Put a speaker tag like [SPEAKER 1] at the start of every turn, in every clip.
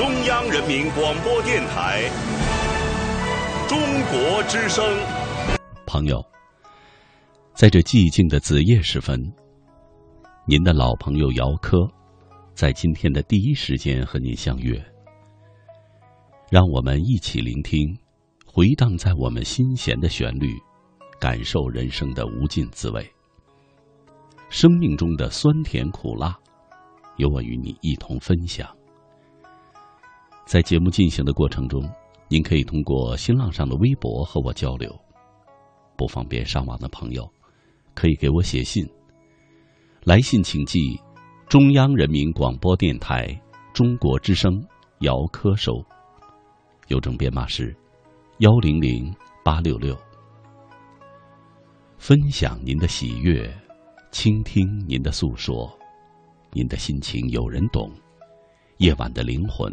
[SPEAKER 1] 中央人民广播电台中国之声。
[SPEAKER 2] 朋友，在这寂静的子夜时分，您的老朋友姚科，在今天的第一时间和您相约。让我们一起聆听回荡在我们心弦的旋律，感受人生的无尽滋味。生命中的酸甜苦辣，由我与你一同分享。在节目进行的过程中，您可以通过新浪上的微博和我交流。不方便上网的朋友，可以给我写信。来信请寄中央人民广播电台中国之声姚科收。邮政编码是幺零零八六六。分享您的喜悦，倾听您的诉说，您的心情有人懂。夜晚的灵魂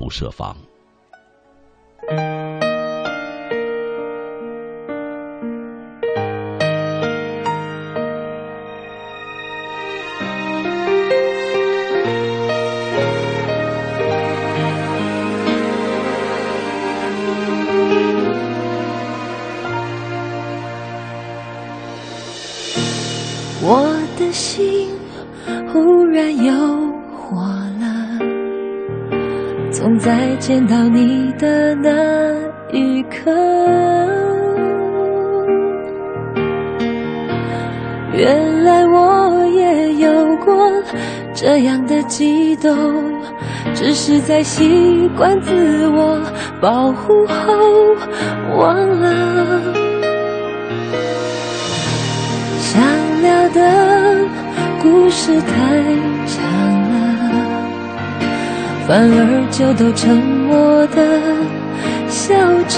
[SPEAKER 2] 不设防。
[SPEAKER 3] 见到你的那一刻，原来我也有过这样的激动，只是在习惯自我保护后忘了。想聊的故事太长了，反而就都成。我的笑着。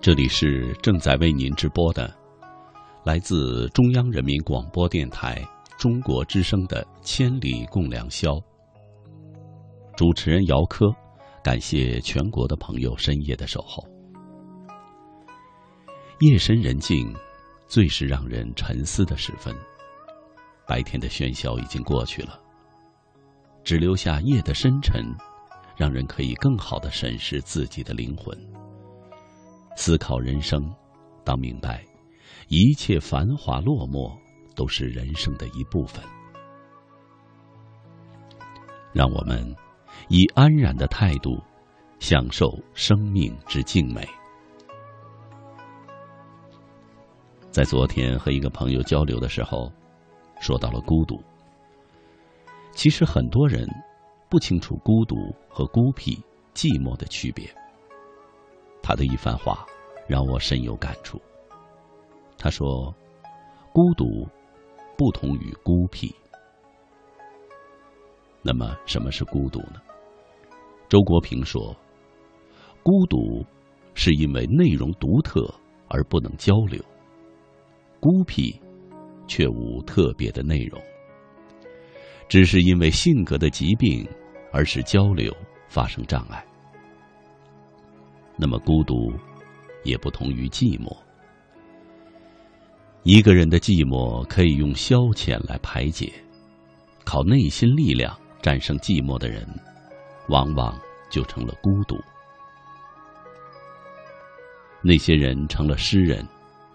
[SPEAKER 2] 这里是正在为您直播的，来自中央人民广播电台中国之声的《千里共良宵》。主持人姚科，感谢全国的朋友深夜的守候。夜深人静，最是让人沉思的时分。白天的喧嚣已经过去了。只留下夜的深沉，让人可以更好的审视自己的灵魂，思考人生。当明白，一切繁华落寞都是人生的一部分。让我们以安然的态度，享受生命之静美。在昨天和一个朋友交流的时候，说到了孤独。其实很多人不清楚孤独和孤僻、寂寞的区别。他的一番话让我深有感触。他说：“孤独不同于孤僻。”那么什么是孤独呢？周国平说：“孤独是因为内容独特而不能交流，孤僻却无特别的内容。”只是因为性格的疾病，而使交流发生障碍。那么孤独，也不同于寂寞。一个人的寂寞可以用消遣来排解，靠内心力量战胜寂寞的人，往往就成了孤独。那些人成了诗人、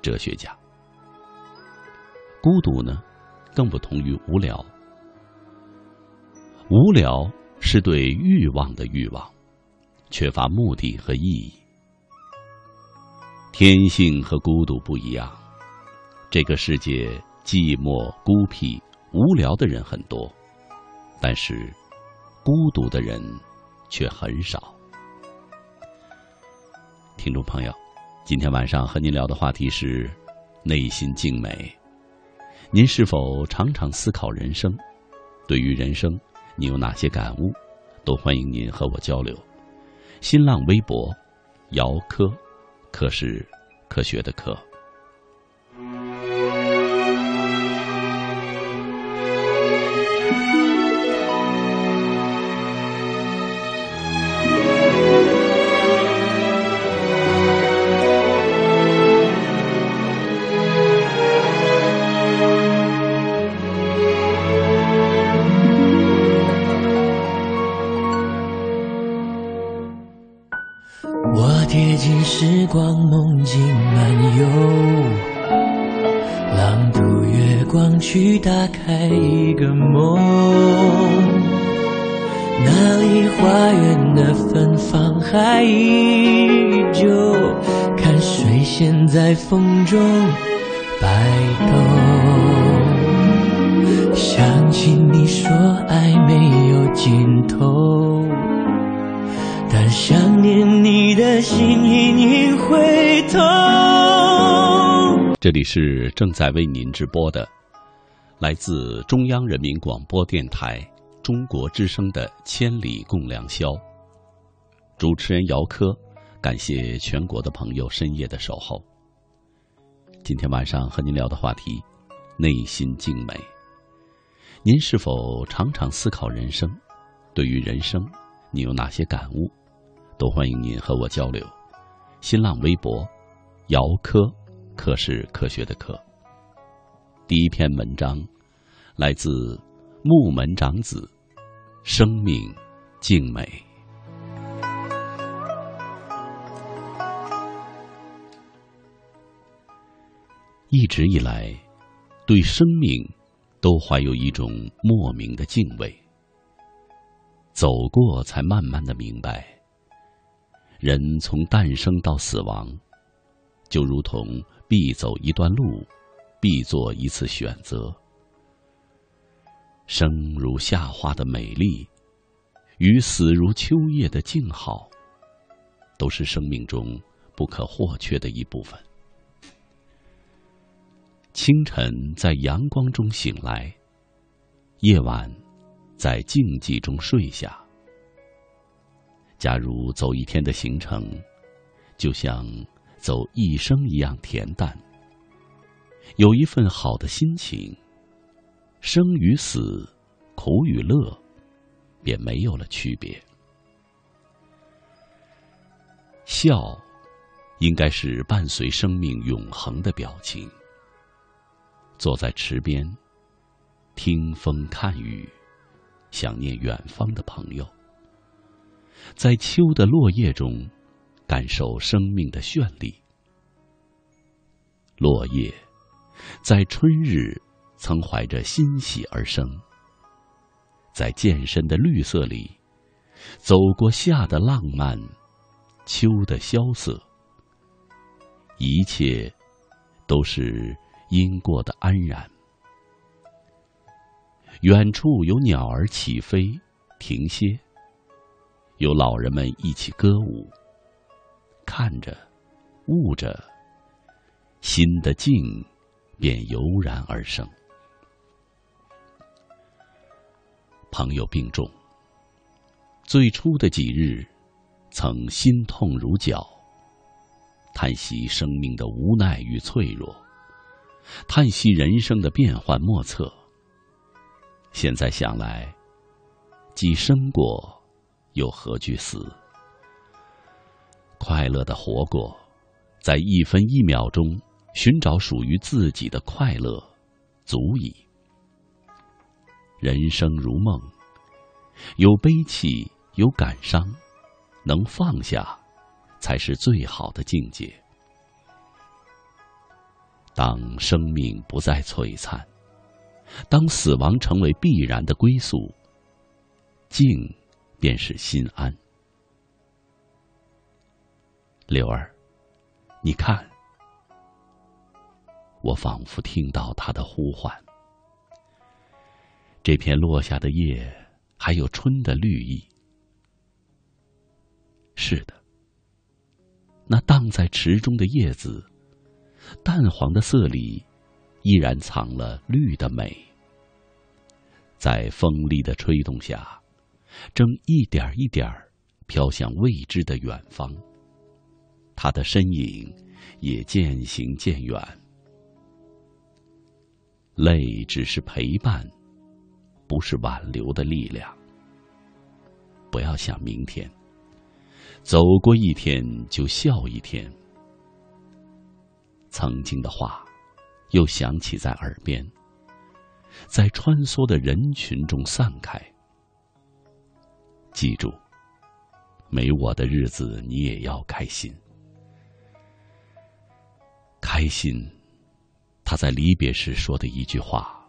[SPEAKER 2] 哲学家。孤独呢，更不同于无聊。无聊是对欲望的欲望，缺乏目的和意义。天性和孤独不一样，这个世界寂寞、孤僻、无聊的人很多，但是孤独的人却很少。听众朋友，今天晚上和您聊的话题是内心静美。您是否常常思考人生？对于人生？你有哪些感悟？都欢迎您和我交流。新浪微博，姚科，科是科学的科。这里是正在为您直播的，来自中央人民广播电台中国之声的《千里共良宵》。主持人姚科，感谢全国的朋友深夜的守候。今天晚上和您聊的话题：内心静美。您是否常常思考人生？对于人生，你有哪些感悟？都欢迎您和我交流。新浪微博，姚科，科是科学的科。第一篇文章来自木门长子，生命静美。一直以来，对生命都怀有一种莫名的敬畏。走过，才慢慢的明白。人从诞生到死亡，就如同必走一段路，必做一次选择。生如夏花的美丽，与死如秋叶的静好，都是生命中不可或缺的一部分。清晨在阳光中醒来，夜晚在静寂中睡下。假如走一天的行程，就像走一生一样恬淡。有一份好的心情，生与死，苦与乐，便没有了区别。笑，应该是伴随生命永恒的表情。坐在池边，听风看雨，想念远方的朋友。在秋的落叶中，感受生命的绚丽。落叶在春日曾怀着欣喜而生，在渐深的绿色里，走过夏的浪漫，秋的萧瑟。一切都是因过的安然。远处有鸟儿起飞，停歇。有老人们一起歌舞，看着，悟着，心的静便油然而生。朋友病重，最初的几日，曾心痛如绞，叹息生命的无奈与脆弱，叹息人生的变幻莫测。现在想来，既生过。又何惧死？快乐的活过，在一分一秒钟寻找属于自己的快乐，足矣。人生如梦，有悲戚，有感伤，能放下，才是最好的境界。当生命不再璀璨，当死亡成为必然的归宿，静。便是心安。柳儿，你看，我仿佛听到他的呼唤。这片落下的叶，还有春的绿意。是的，那荡在池中的叶子，淡黄的色里，依然藏了绿的美。在风力的吹动下。正一点一点飘向未知的远方。他的身影也渐行渐远。泪只是陪伴，不是挽留的力量。不要想明天，走过一天就笑一天。曾经的话，又响起在耳边，在穿梭的人群中散开。记住，没我的日子，你也要开心。开心，他在离别时说的一句话，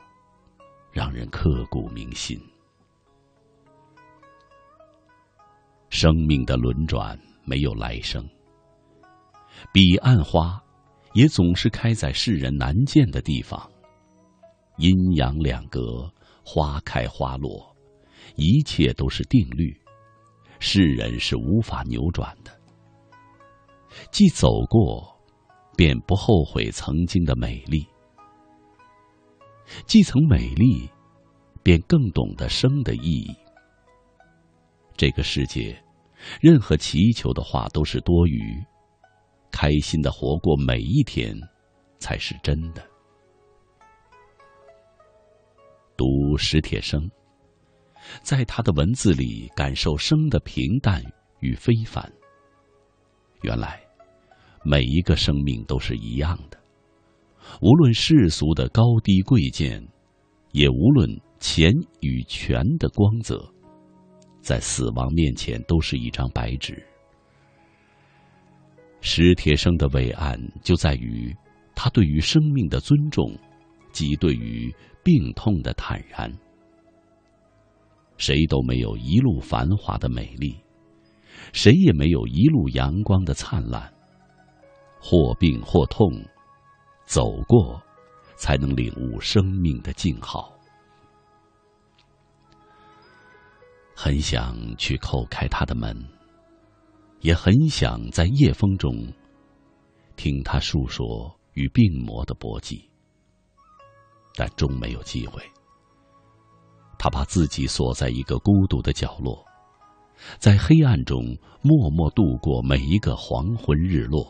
[SPEAKER 2] 让人刻骨铭心。生命的轮转没有来生，彼岸花也总是开在世人难见的地方。阴阳两隔，花开花落，一切都是定律，世人是无法扭转的。既走过，便不后悔曾经的美丽；既曾美丽，便更懂得生的意义。这个世界，任何祈求的话都是多余。开心的活过每一天，才是真的。读史铁生，在他的文字里感受生的平淡与非凡。原来，每一个生命都是一样的，无论世俗的高低贵贱，也无论钱与权的光泽。在死亡面前，都是一张白纸。史铁生的伟岸就在于他对于生命的尊重，及对于病痛的坦然。谁都没有一路繁华的美丽，谁也没有一路阳光的灿烂。或病或痛，走过，才能领悟生命的静好。很想去叩开他的门，也很想在夜风中听他诉说与病魔的搏击，但终没有机会。他把自己锁在一个孤独的角落，在黑暗中默默度过每一个黄昏日落，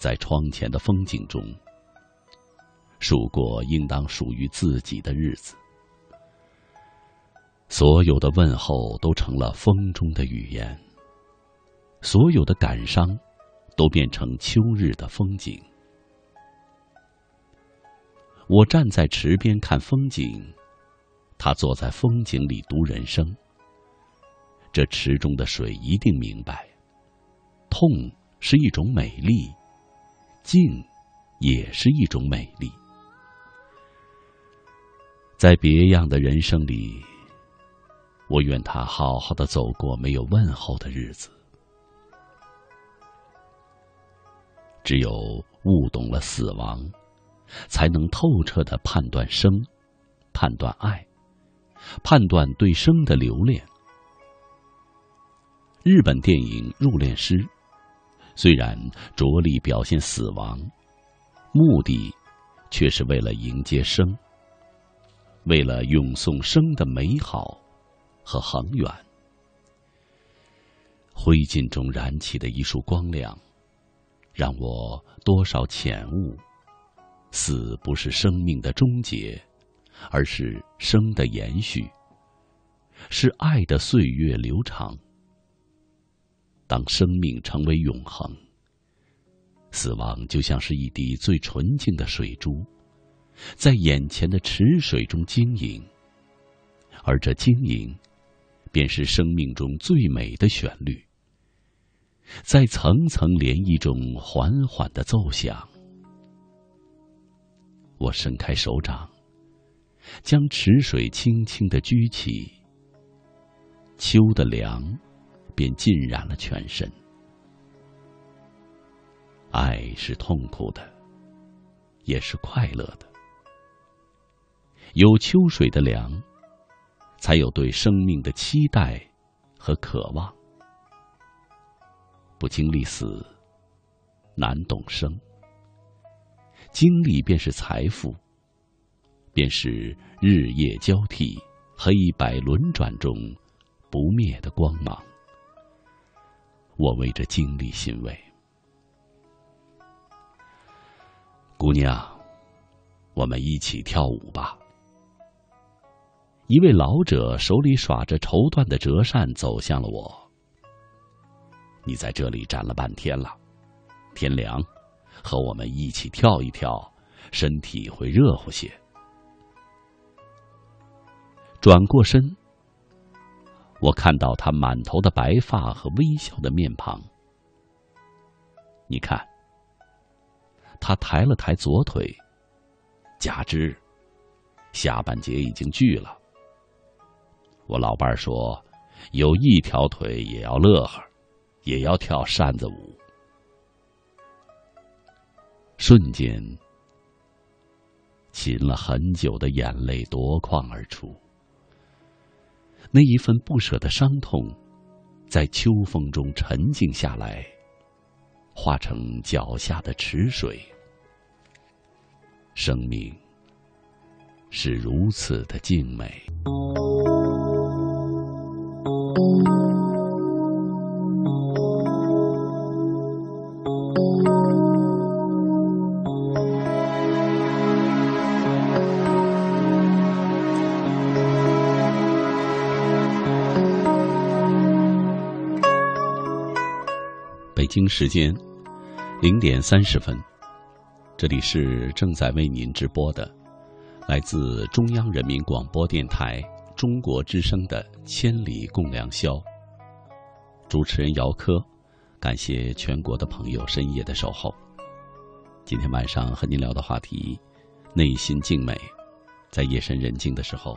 [SPEAKER 2] 在窗前的风景中数过应当属于自己的日子。所有的问候都成了风中的语言，所有的感伤都变成秋日的风景。我站在池边看风景，他坐在风景里读人生。这池中的水一定明白，痛是一种美丽，静也是一种美丽。在别样的人生里。我愿他好好的走过没有问候的日子。只有悟懂了死亡，才能透彻的判断生，判断爱，判断对生的留恋。日本电影《入殓师》，虽然着力表现死亡，目的却是为了迎接生，为了咏颂生的美好。和恒远，灰烬中燃起的一束光亮，让我多少浅悟：死不是生命的终结，而是生的延续，是爱的岁月流长。当生命成为永恒，死亡就像是一滴最纯净的水珠，在眼前的池水中晶莹，而这晶莹。便是生命中最美的旋律，在层层涟漪中缓缓的奏响。我伸开手掌，将池水轻轻的掬起，秋的凉便浸染了全身。爱是痛苦的，也是快乐的，有秋水的凉。才有对生命的期待和渴望。不经历死，难懂生。经历便是财富，便是日夜交替、黑白轮转中不灭的光芒。我为这经历欣慰，姑娘，我们一起跳舞吧。一位老者手里耍着绸缎的折扇走向了我。你在这里站了半天了，天凉，和我们一起跳一跳，身体会热乎些。转过身，我看到他满头的白发和微笑的面庞。你看，他抬了抬左腿，假之下半截已经锯了。我老伴儿说：“有一条腿也要乐呵，也要跳扇子舞。”瞬间，噙了很久的眼泪夺眶而出。那一份不舍的伤痛，在秋风中沉静下来，化成脚下的池水。生命是如此的静美。京时间零点三十分，这里是正在为您直播的，来自中央人民广播电台中国之声的《千里共良宵》。主持人姚科，感谢全国的朋友深夜的守候。今天晚上和您聊的话题：内心静美。在夜深人静的时候，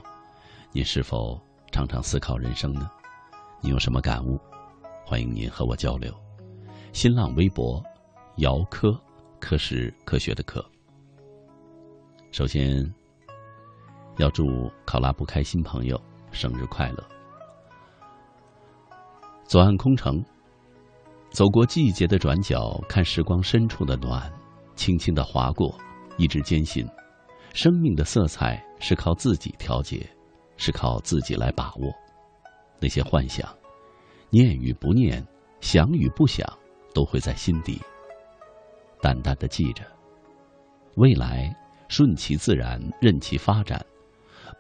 [SPEAKER 2] 您是否常常思考人生呢？你有什么感悟？欢迎您和我交流。新浪微博，姚科，科是科学的科。首先，要祝考拉不开心朋友生日快乐。左岸空城，走过季节的转角，看时光深处的暖，轻轻的划过，一直坚信，生命的色彩是靠自己调节，是靠自己来把握。那些幻想，念与不念，想与不想。都会在心底淡淡的记着。未来顺其自然，任其发展，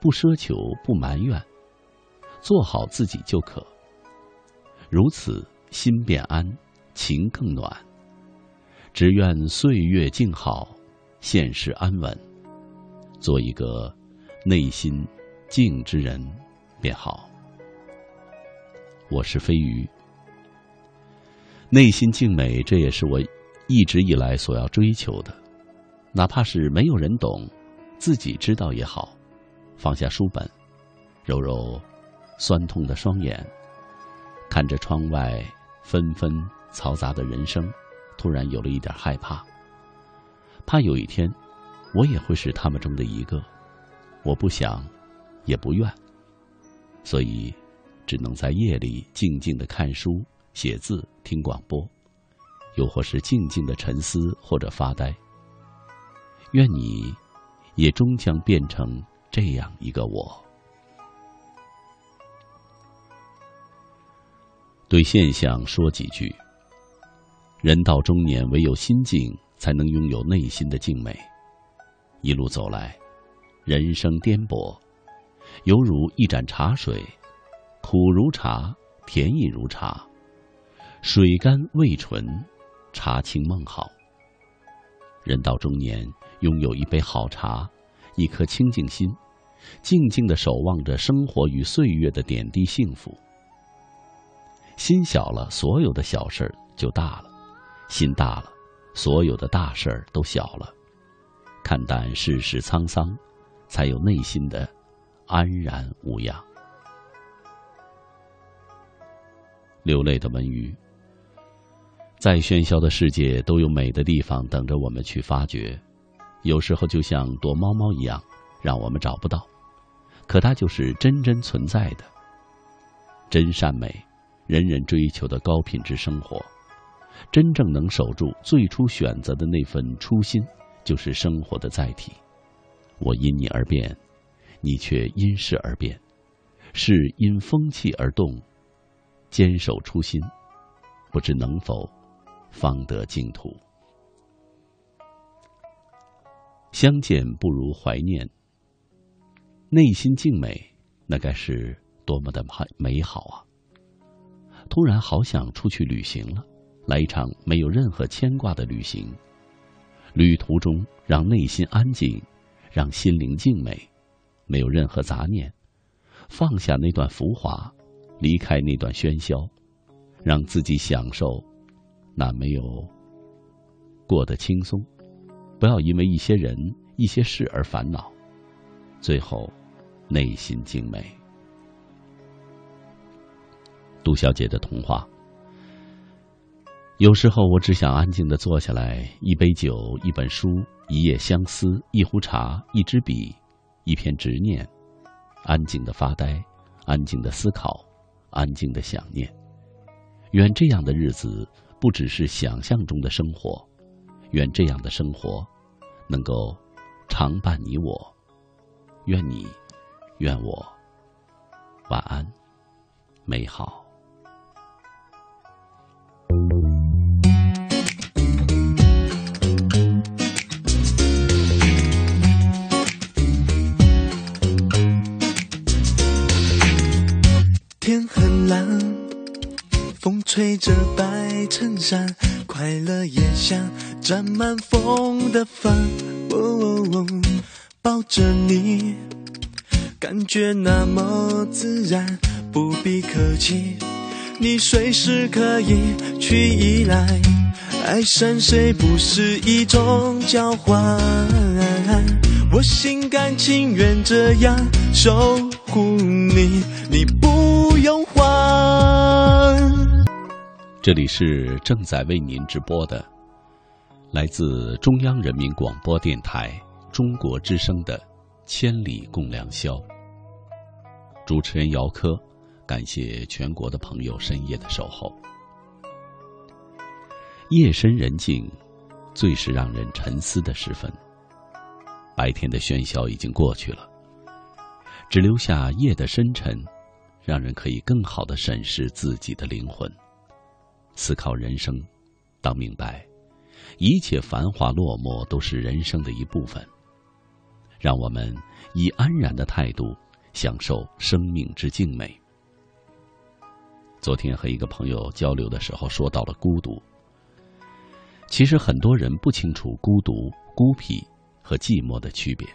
[SPEAKER 2] 不奢求，不埋怨，做好自己就可。如此，心便安，情更暖。只愿岁月静好，现实安稳，做一个内心静之人便好。我是飞鱼。内心静美，这也是我一直以来所要追求的。哪怕是没有人懂，自己知道也好。放下书本，揉揉酸痛的双眼，看着窗外纷纷嘈杂的人生，突然有了一点害怕。怕有一天，我也会是他们中的一个。我不想，也不愿，所以只能在夜里静静的看书。写字、听广播，又或是静静的沉思或者发呆。愿你，也终将变成这样一个我。对现象说几句。人到中年，唯有心静，才能拥有内心的静美。一路走来，人生颠簸，犹如一盏茶水，苦如茶，甜亦如茶。水甘味醇，茶清梦好。人到中年，拥有一杯好茶，一颗清净心，静静的守望着生活与岁月的点滴幸福。心小了，所有的小事儿就大了；心大了，所有的大事儿都小了。看淡世事沧桑，才有内心的安然无恙。流泪的文鱼。再喧嚣的世界，都有美的地方等着我们去发掘。有时候就像躲猫猫一样，让我们找不到，可它就是真真存在的。真善美，人人追求的高品质生活，真正能守住最初选择的那份初心，就是生活的载体。我因你而变，你却因事而变，是因风气而动。坚守初心，不知能否。方得净土。相见不如怀念。内心静美，那该是多么的美好啊！突然好想出去旅行了，来一场没有任何牵挂的旅行。旅途中，让内心安静，让心灵静美，没有任何杂念，放下那段浮华，离开那段喧嚣，让自己享受那没有过得轻松。不要因为一些人、一些事而烦恼，最后内心精美。杜小姐的童话。有时候我只想安静的坐下来，一杯酒，一本书，一夜相思，一壶茶，一支笔，一片执念，安静的发呆，安静的思考，安静的想念。愿这样的日子不只是想象中的生活，愿这样的生活能够常伴你我。愿你，愿我，晚安，美好。
[SPEAKER 4] 天很蓝，风吹着白衬衫，快乐也像沾满风的帆。抱着你，感觉那么自然，不必客气，你随时可以去依赖。爱上谁不是一种交换，我心甘情愿这样守护
[SPEAKER 2] 这里是正在为您直播的，来自中央人民广播电台中国之声的《千里共良宵》。主持人姚科，感谢全国的朋友深夜的守候。夜深人静，最是让人沉思的时分。白天的喧嚣已经过去了，只留下夜的深沉，让人可以更好的审视自己的灵魂。思考人生，当明白，一切繁华落寞都是人生的一部分。让我们以安然的态度享受生命之静美。昨天和一个朋友交流的时候，说到了孤独。其实很多人不清楚孤独、孤僻和寂寞的区别。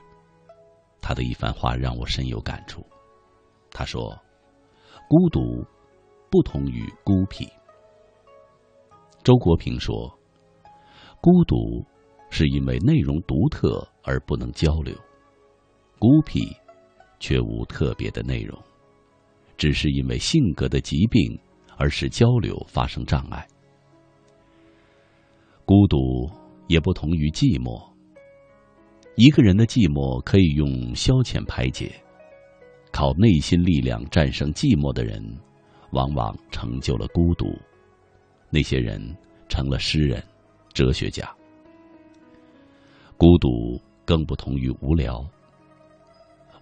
[SPEAKER 2] 他的一番话让我深有感触。他说：“孤独不同于孤僻。”周国平说：“孤独是因为内容独特而不能交流，孤僻却无特别的内容，只是因为性格的疾病而使交流发生障碍。孤独也不同于寂寞。一个人的寂寞可以用消遣排解，靠内心力量战胜寂寞的人，往往成就了孤独。”那些人成了诗人、哲学家。孤独更不同于无聊。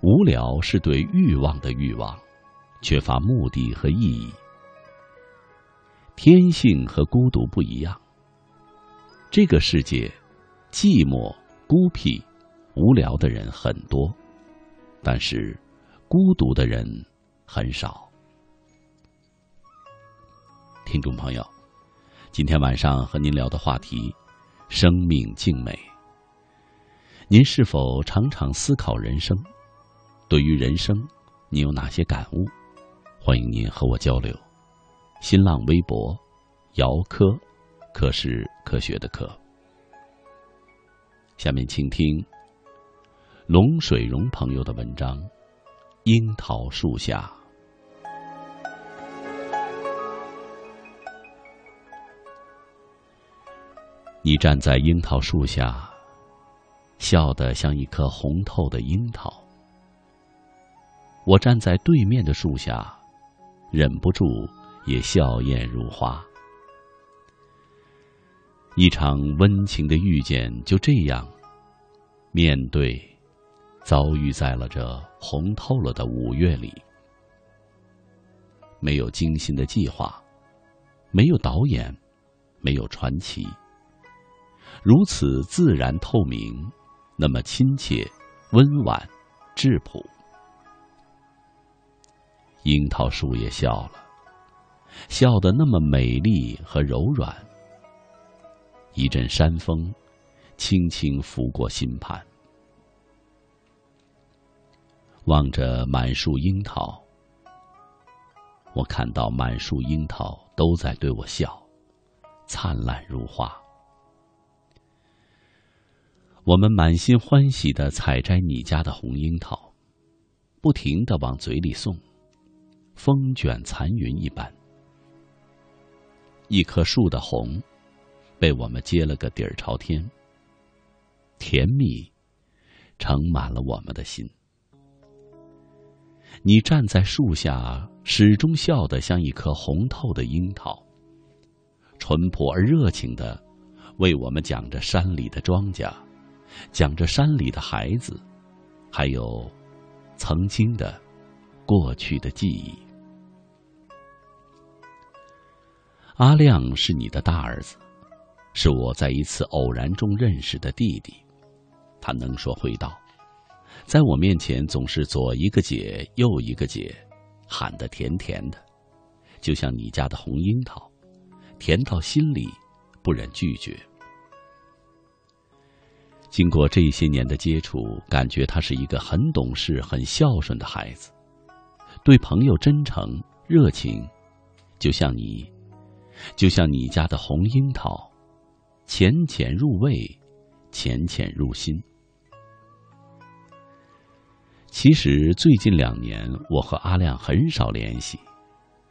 [SPEAKER 2] 无聊是对欲望的欲望，缺乏目的和意义。天性和孤独不一样。这个世界，寂寞、孤僻、无聊的人很多，但是孤独的人很少。听众朋友。今天晚上和您聊的话题：生命静美。您是否常常思考人生？对于人生，你有哪些感悟？欢迎您和我交流。新浪微博：姚科，科是科学的科。下面请听龙水荣朋友的文章《樱桃树下》。你站在樱桃树下，笑得像一颗红透的樱桃。我站在对面的树下，忍不住也笑靥如花。一场温情的遇见就这样面对，遭遇在了这红透了的五月里。没有精心的计划，没有导演，没有传奇。如此自然透明，那么亲切、温婉、质朴。樱桃树也笑了，笑得那么美丽和柔软。一阵山风，轻轻拂过心畔。望着满树樱桃，我看到满树樱桃都在对我笑，灿烂如花。我们满心欢喜的采摘你家的红樱桃，不停的往嘴里送，风卷残云一般。一棵树的红，被我们结了个底儿朝天。甜蜜，盛满了我们的心。你站在树下，始终笑得像一颗红透的樱桃，淳朴而热情的，为我们讲着山里的庄稼，讲着山里的孩子，还有曾经的、过去的记忆。阿亮是你的大儿子，是我在一次偶然中认识的弟弟。他能说会道，在我面前总是左一个姐，右一个姐，喊得甜甜的，就像你家的红樱桃，甜到心里，不忍拒绝。经过这些年的接触，感觉他是一个很懂事、很孝顺的孩子，对朋友真诚热情，就像你。就像你家的红樱桃，浅浅入味，浅浅入心。其实最近两年，我和阿亮很少联系，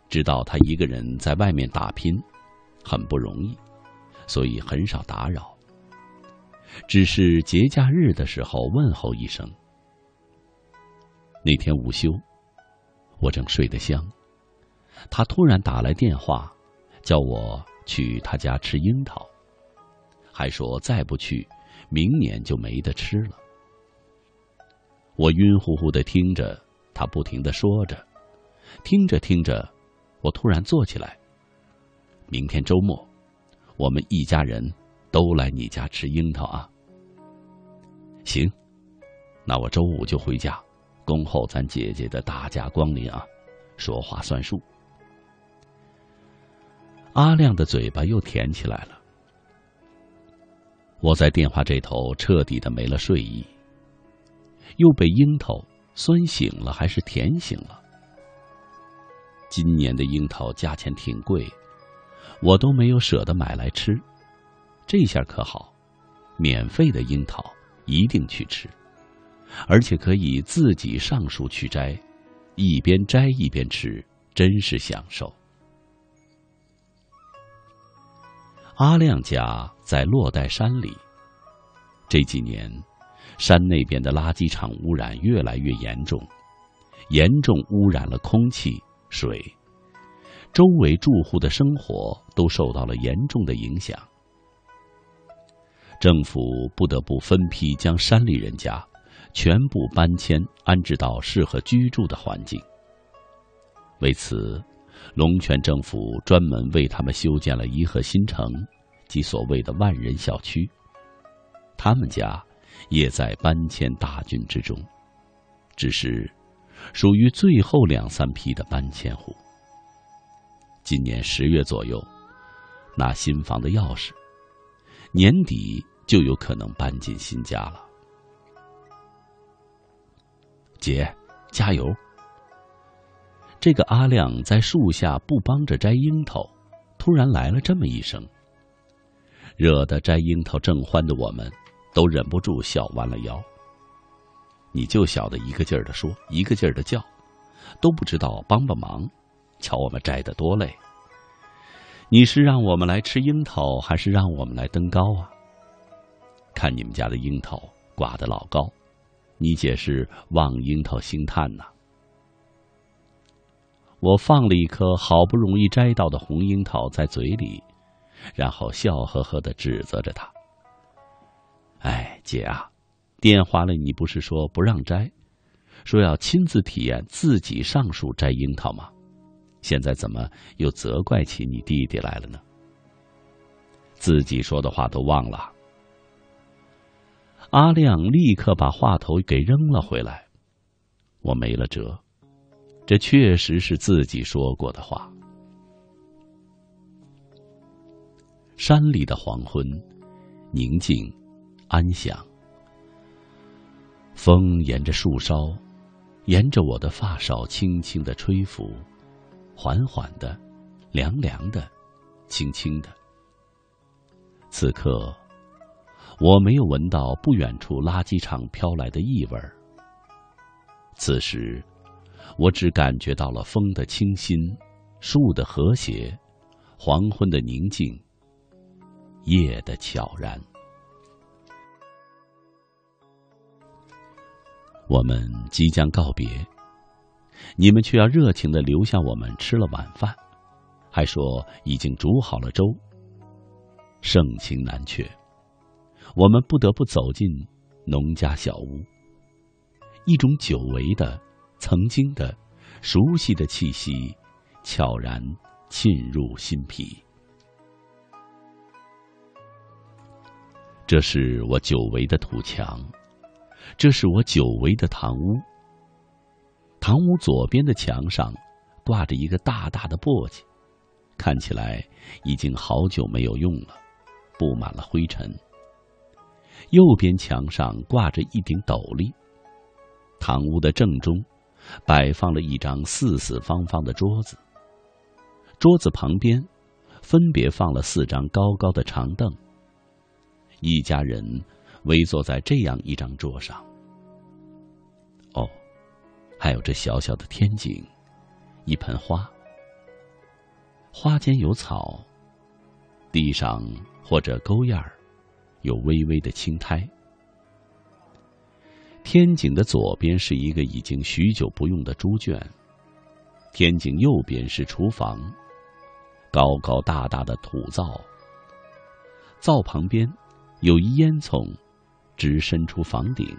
[SPEAKER 2] 知道他一个人在外面打拼，很不容易，所以很少打扰。只是节假日的时候问候一声。那天午休，我正睡得香，他突然打来电话。叫我去他家吃樱桃，还说再不去，明年就没得吃了。我晕乎乎的听着，他不停的说着，听着听着，我突然坐起来。明天周末，我们一家人都来你家吃樱桃啊。行，那我周五就回家，恭候咱姐姐的大驾光临啊，说话算数。阿亮的嘴巴又甜起来了。我在电话这头彻底的没了睡意，又被樱桃酸醒了，还是甜醒了？今年的樱桃价钱挺贵，我都没有舍得买来吃。这下可好，免费的樱桃一定去吃，而且可以自己上树去摘，一边摘一边吃，真是享受。阿亮家在洛带山里。这几年，山那边的垃圾场污染越来越严重，严重污染了空气、水，周围住户的生活都受到了严重的影响。政府不得不分批将山里人家全部搬迁安置到适合居住的环境。为此。龙泉政府专门为他们修建了颐和新城，即所谓的万人小区。他们家也在搬迁大军之中，只是属于最后两三批的搬迁户。今年十月左右拿新房的钥匙，年底就有可能搬进新家了。姐，加油！这个阿亮在树下不帮着摘樱桃，突然来了这么一声，惹得摘樱桃正欢的我们，都忍不住笑弯了腰。你就晓得一个劲儿的说，一个劲儿的叫，都不知道帮帮忙，瞧我们摘的多累。你是让我们来吃樱桃，还是让我们来登高啊？看你们家的樱桃挂得老高，你姐是望樱桃兴叹呐。我放了一颗好不容易摘到的红樱桃在嘴里，然后笑呵呵的指责着他：“哎，姐啊，电话里你不是说不让摘，说要亲自体验自己上树摘樱桃吗？现在怎么又责怪起你弟弟来了呢？自己说的话都忘了。”阿亮立刻把话头给扔了回来，我没了辙。这确实是自己说过的话。山里的黄昏，宁静，安详。风沿着树梢，沿着我的发梢轻轻的吹拂，缓缓的，凉凉的，轻轻的。此刻，我没有闻到不远处垃圾场飘来的异味儿。此时，我只感觉到了风的清新，树的和谐，黄昏的宁静，夜的悄然。我们即将告别，你们却要热情的留下我们吃了晚饭，还说已经煮好了粥。盛情难却，我们不得不走进农家小屋。一种久违的、曾经的、熟悉的气息，悄然沁入心脾。这是我久违的土墙。这是我久违的堂屋。堂屋左边的墙上挂着一个大大的簸箕，看起来已经好久没有用了，布满了灰尘。右边墙上挂着一顶斗笠。堂屋的正中摆放了一张四四方方的桌子，桌子旁边分别放了四张高高的长凳。一家人。围坐在这样一张桌上，还有这小小的天井，一盆花，花间有草，地上或者沟沿儿有微微的青苔。天井的左边是一个已经许久不用的猪圈，天井右边是厨房，高高大大的土灶，灶旁边有一烟囱。直伸出房顶。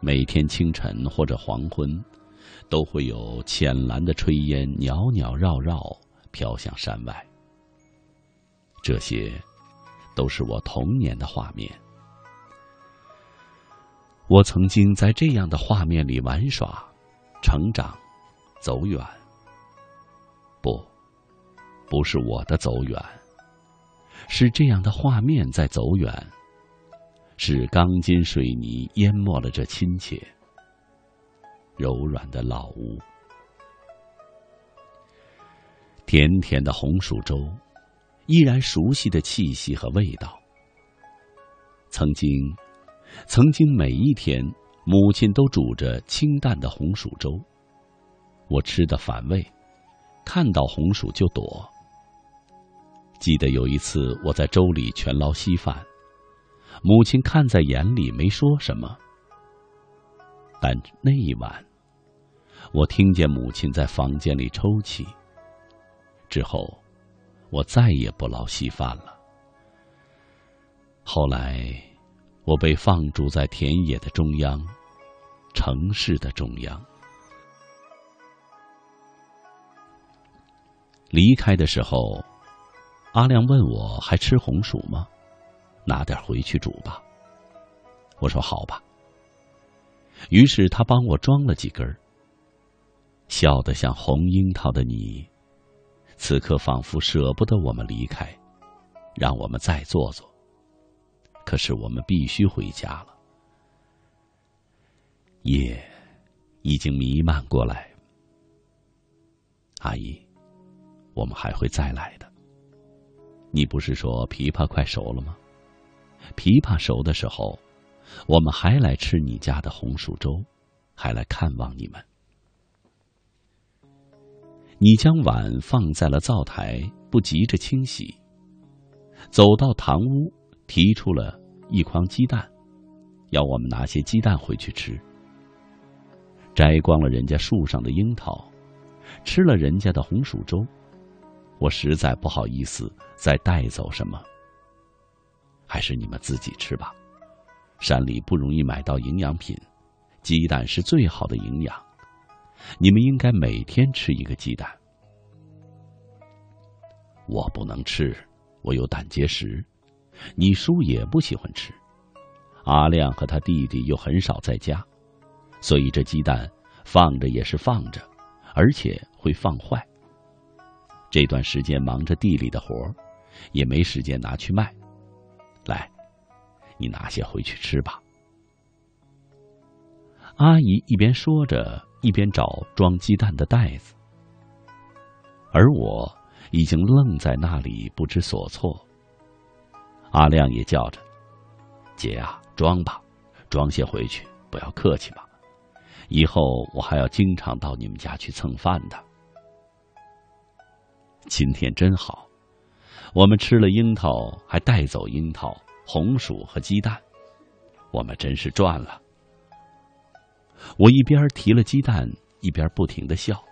[SPEAKER 2] 每天清晨或者黄昏，都会有浅蓝的炊烟袅袅绕绕飘向山外。这些，都是我童年的画面。我曾经在这样的画面里玩耍、成长、走远。不，不是我的走远，是这样的画面在走远。是钢筋水泥淹没了这亲切、柔软的老屋。甜甜的红薯粥，依然熟悉的气息和味道。曾经，曾经每一天，母亲都煮着清淡的红薯粥，我吃的反胃，看到红薯就躲。记得有一次，我在粥里全捞稀饭。母亲看在眼里，没说什么。但那一晚，我听见母亲在房间里抽泣。之后，我再也不捞稀饭了。后来，我被放逐在田野的中央，城市的中央。离开的时候，阿亮问我还吃红薯吗？拿点回去煮吧。我说好吧。于是他帮我装了几根。笑得像红樱桃的你，此刻仿佛舍不得我们离开，让我们再坐坐。可是我们必须回家了。夜已经弥漫过来。阿姨，我们还会再来的。你不是说枇杷快熟了吗？枇杷熟的时候，我们还来吃你家的红薯粥，还来看望你们。你将碗放在了灶台，不急着清洗。走到堂屋，提出了一筐鸡蛋，要我们拿些鸡蛋回去吃。摘光了人家树上的樱桃，吃了人家的红薯粥，我实在不好意思再带走什么。还是你们自己吃吧，山里不容易买到营养品，鸡蛋是最好的营养，你们应该每天吃一个鸡蛋。我不能吃，我有胆结石。你叔也不喜欢吃，阿亮和他弟弟又很少在家，所以这鸡蛋放着也是放着，而且会放坏。这段时间忙着地里的活儿也没时间拿去卖。来，你拿些回去吃吧。阿姨一边说着，一边找装鸡蛋的袋子。而我已经愣在那里不知所措。阿亮也叫着：“姐啊，装吧，装些回去，不要客气嘛。以后我还要经常到你们家去蹭饭的。”今天真好，我们吃了樱桃，还带走樱桃、红薯和鸡蛋，我们真是赚了。我一边提了鸡蛋，一边不停的笑。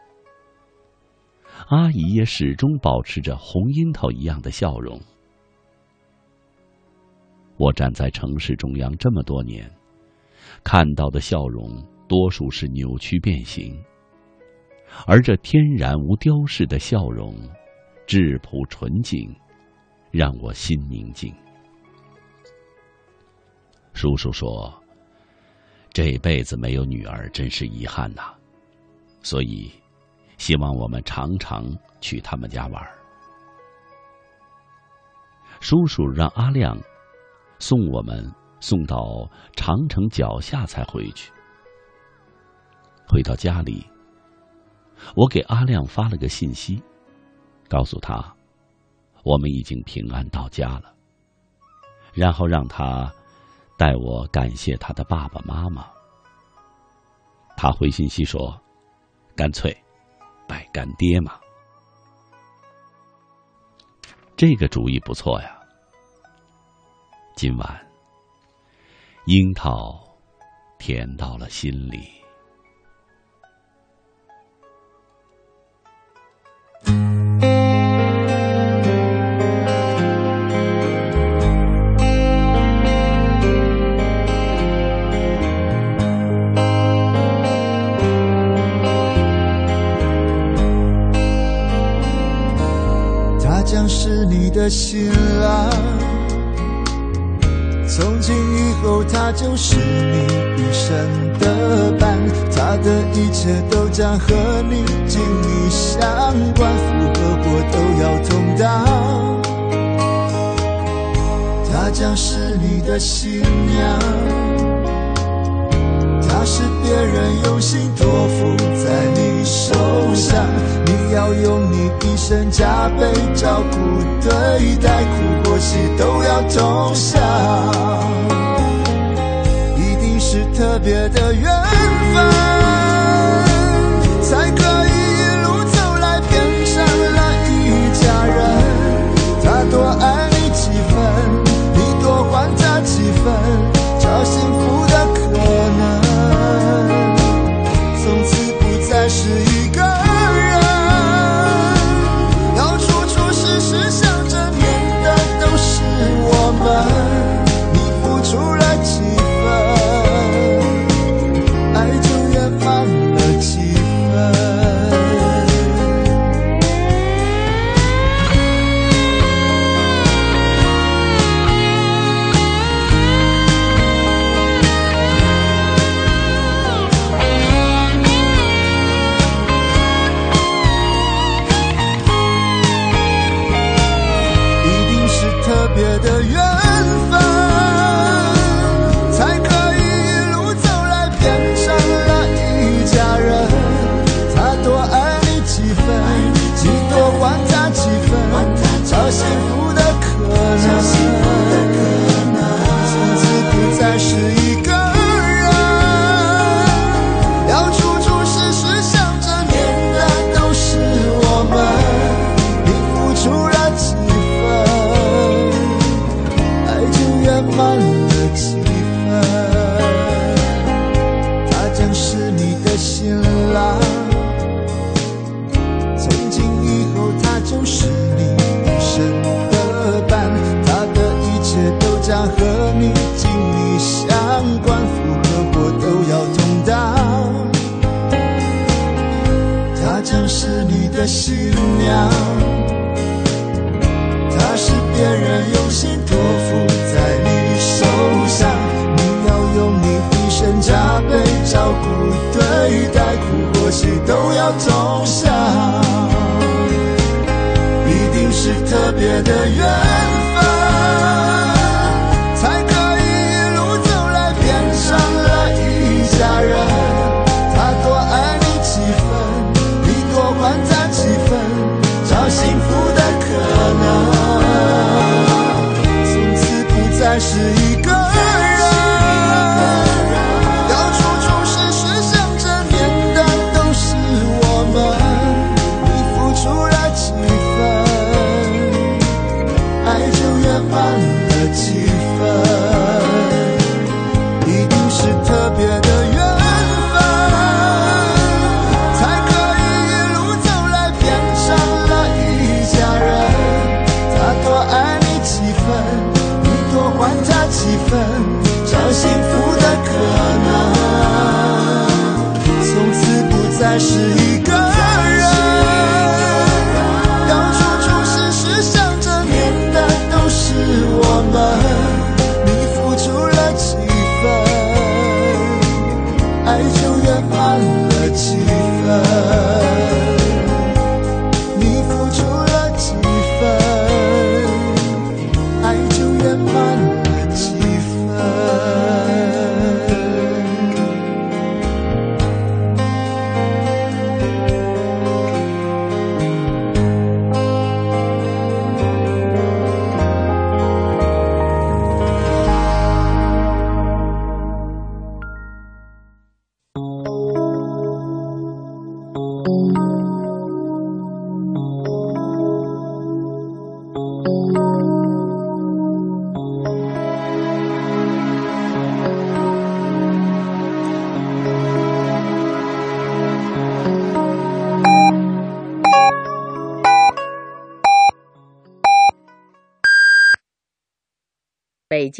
[SPEAKER 2] 阿姨也始终保持着红樱桃一样的笑容。我站在城市中央这么多年，看到的笑容多数是扭曲变形，而这天然无雕饰的笑容。质朴纯净，让我心宁静。叔叔说：“这辈子没有女儿，真是遗憾呐。”所以，希望我们常常去他们家玩。叔叔让阿亮送我们送到长城脚下才回去。回到家里，我给阿亮发了个信息。告诉他，我们已经平安到家了。然后让他代我感谢他的爸爸妈妈。他回信息说：“干脆拜干爹嘛。”这个主意不错呀。今晚，樱桃甜到了心里。
[SPEAKER 4] 一代苦过喜都要投降，一定是特别的缘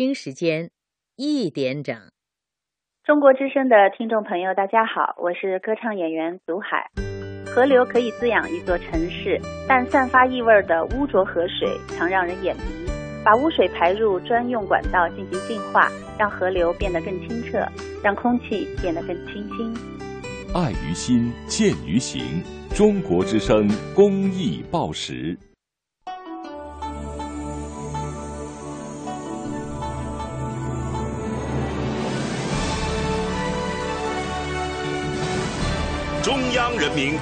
[SPEAKER 5] 京时间一点整。
[SPEAKER 6] 中国之声的听众朋友，大家好，我是歌唱演员祖海。河流可以滋养一座城市，但散发异味的污浊河水常让人眼迷。把污水排入专用管道进行净化，让河流变得更清澈，让空气变得更清新。
[SPEAKER 7] 爱于心，见于行。中国之声公益报时。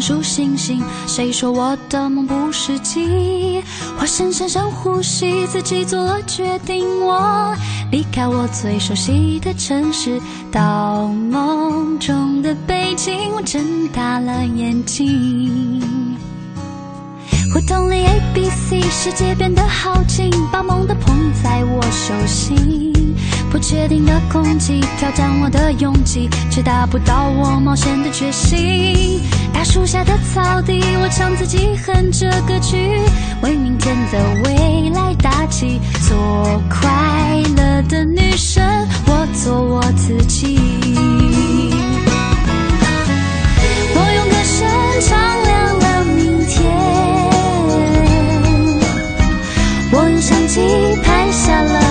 [SPEAKER 3] 数星星。谁说我的梦不实际？我深深深呼吸，自己做了决定。我离开我最熟悉的城市，到梦中的北京。我睁大了眼睛。胡同里 A B C，世界变得好近，把梦都捧在我手心。不确定的空气挑战我的勇气，却达不到我冒险的决心。大树下的草地，我唱自己哼着歌曲，为明天的未来打气。做快乐的女生，我做我自己。我用歌声唱相机拍下了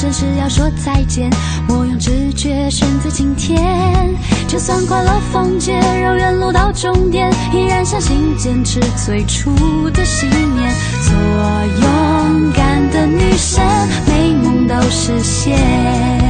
[SPEAKER 3] 真是要说再见。我用直觉选择今天，就算快乐封街，绕远路到终点，依然相信坚持最初的信念。做勇敢的女生，美梦都实现。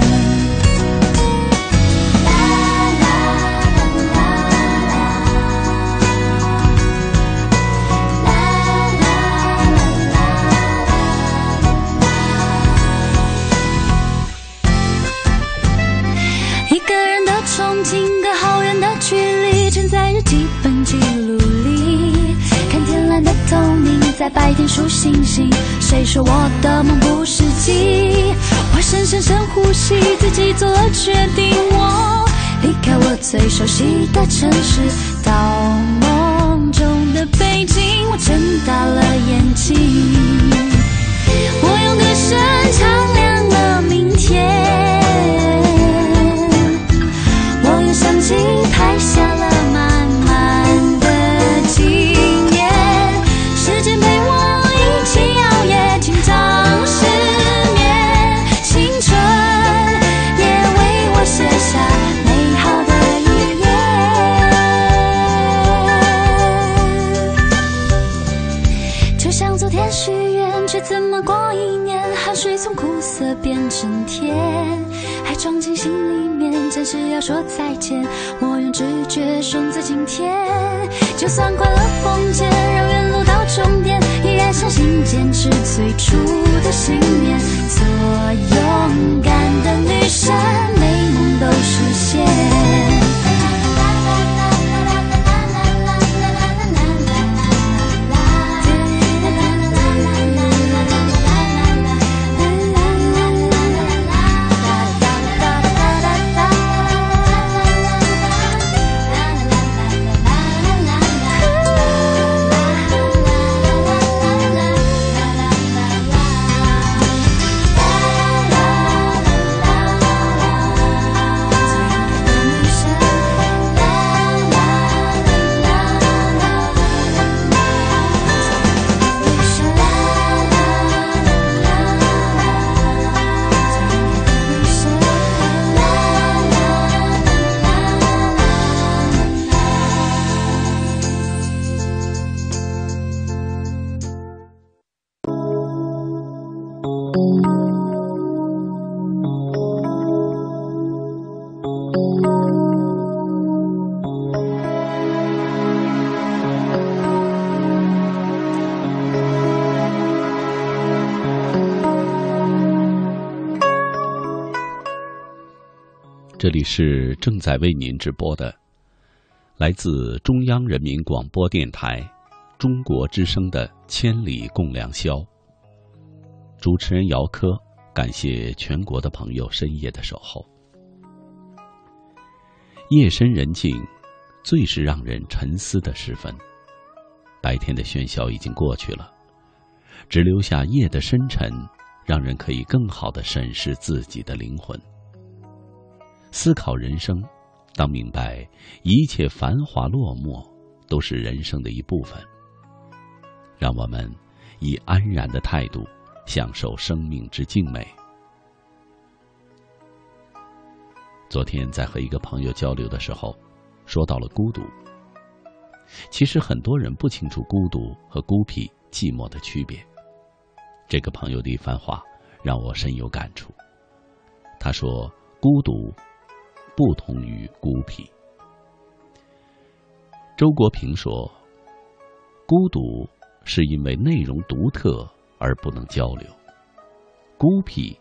[SPEAKER 3] 在白天数星星。谁说我的梦不实际？我深深深呼吸，自己做了决定，我离开我最熟悉的城市，到梦中的北京，我睁大了眼睛，我用歌声唱
[SPEAKER 2] 这里是正在为您直播的，来自中央人民广播电台中国之声的《千里共良宵》。主持人姚科，感谢全国的朋友深夜的守候。夜深人静，最是让人沉思的时分。白天的喧嚣已经过去了，只留下夜的深沉，让人可以更好的审视自己的灵魂。思考人生，当明白一切繁华落寞都是人生的一部分。让我们以安然的态度享受生命之静美。昨天在和一个朋友交流的时候，说到了孤独。其实很多人不清楚孤独和孤僻、寂寞的区别。这个朋友的一番话让我深有感触。他说：“孤独。”不同于孤僻。周国平说：“孤独是因为内容独特而不能交流，孤僻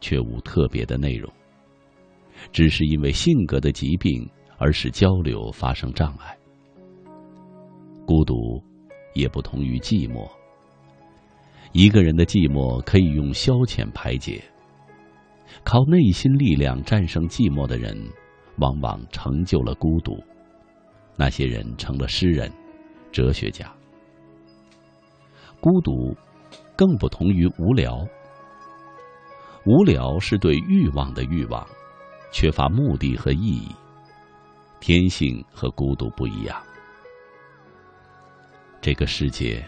[SPEAKER 2] 却无特别的内容，只是因为性格的疾病而使交流发生障碍。孤独也不同于寂寞。一个人的寂寞可以用消遣排解。”靠内心力量战胜寂寞的人，往往成就了孤独。那些人成了诗人、哲学家。孤独更不同于无聊。无聊是对欲望的欲望，缺乏目的和意义。天性和孤独不一样。这个世界，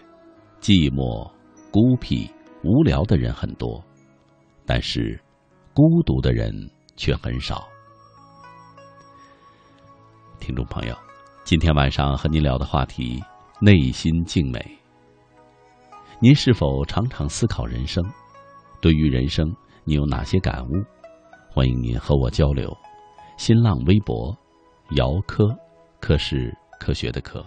[SPEAKER 2] 寂寞、孤僻、无聊的人很多，但是。孤独的人却很少。听众朋友，今天晚上和您聊的话题：内心静美。您是否常常思考人生？对于人生，你有哪些感悟？欢迎您和我交流。新浪微博：姚科，科是科学的科。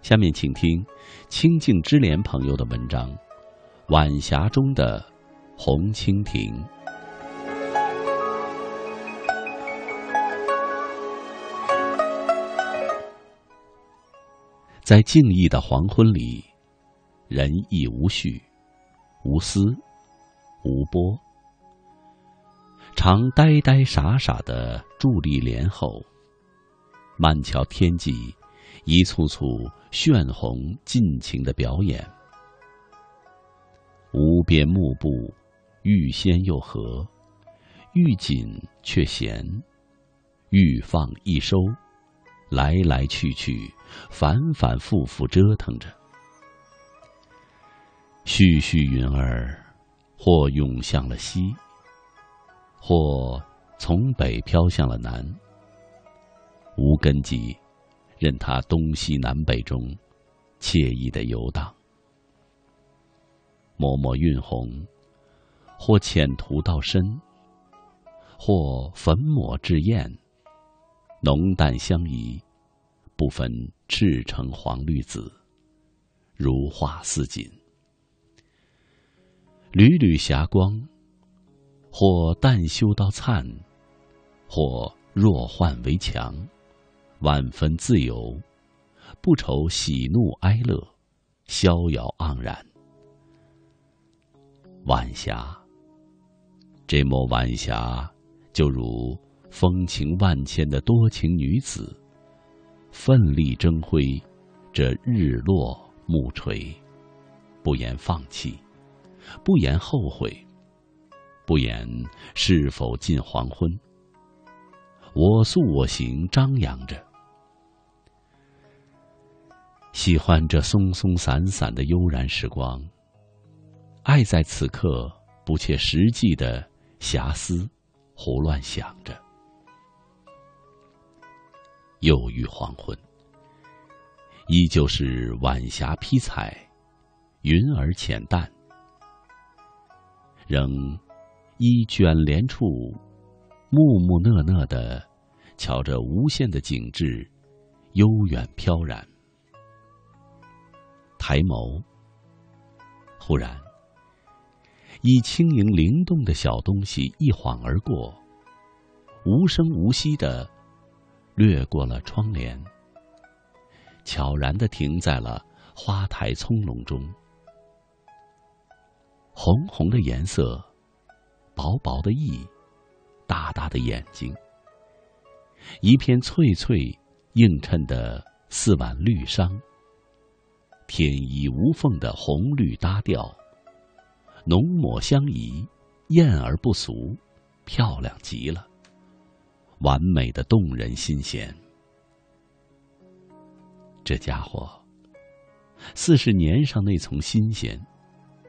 [SPEAKER 2] 下面请听清净之莲朋友的文章《晚霞中的》。红蜻蜓，在静谧的黄昏里，人亦无绪，无思，无波。常呆呆傻傻的伫立帘后，慢瞧天际一簇簇炫红尽情的表演。无边幕布，欲仙又合，欲紧却闲，欲放一收，来来去去，反反复复折腾着。絮絮云儿，或涌向了西，或从北飘向了南。无根基，任它东西南北中惬意的游荡。抹抹晕红，或浅涂到深，或粉抹至艳，浓淡相宜，不分赤橙黄绿紫，如画似锦。缕缕霞光，或淡修到灿，或弱幻为强，万分自由，不愁喜怒哀乐，逍遥盎然。晚霞，这抹晚霞，就如风情万千的多情女子，奋力争辉，这日落暮垂，不言放弃。不言后悔，不言是否近黄昏。我素我行，张扬着，喜欢这松松散散的悠然时光。爱在此刻不切实际的遐思，胡乱想着。又遇黄昏，依旧是晚霞披彩，云儿浅淡。仍依卷帘处，木木讷讷的瞧着无限的景致，悠远飘然。抬眸，忽然，一轻盈灵动的小东西一晃而过，无声无息的掠过了窗帘，悄然的停在了花台葱茏中。红红的颜色，薄薄的翼，大大的眼睛，一片翠翠映衬的四碗绿裳，天衣无缝的红绿搭调，浓抹相宜，艳而不俗，漂亮极了，完美的动人心弦。这家伙，似是年上那层新鲜。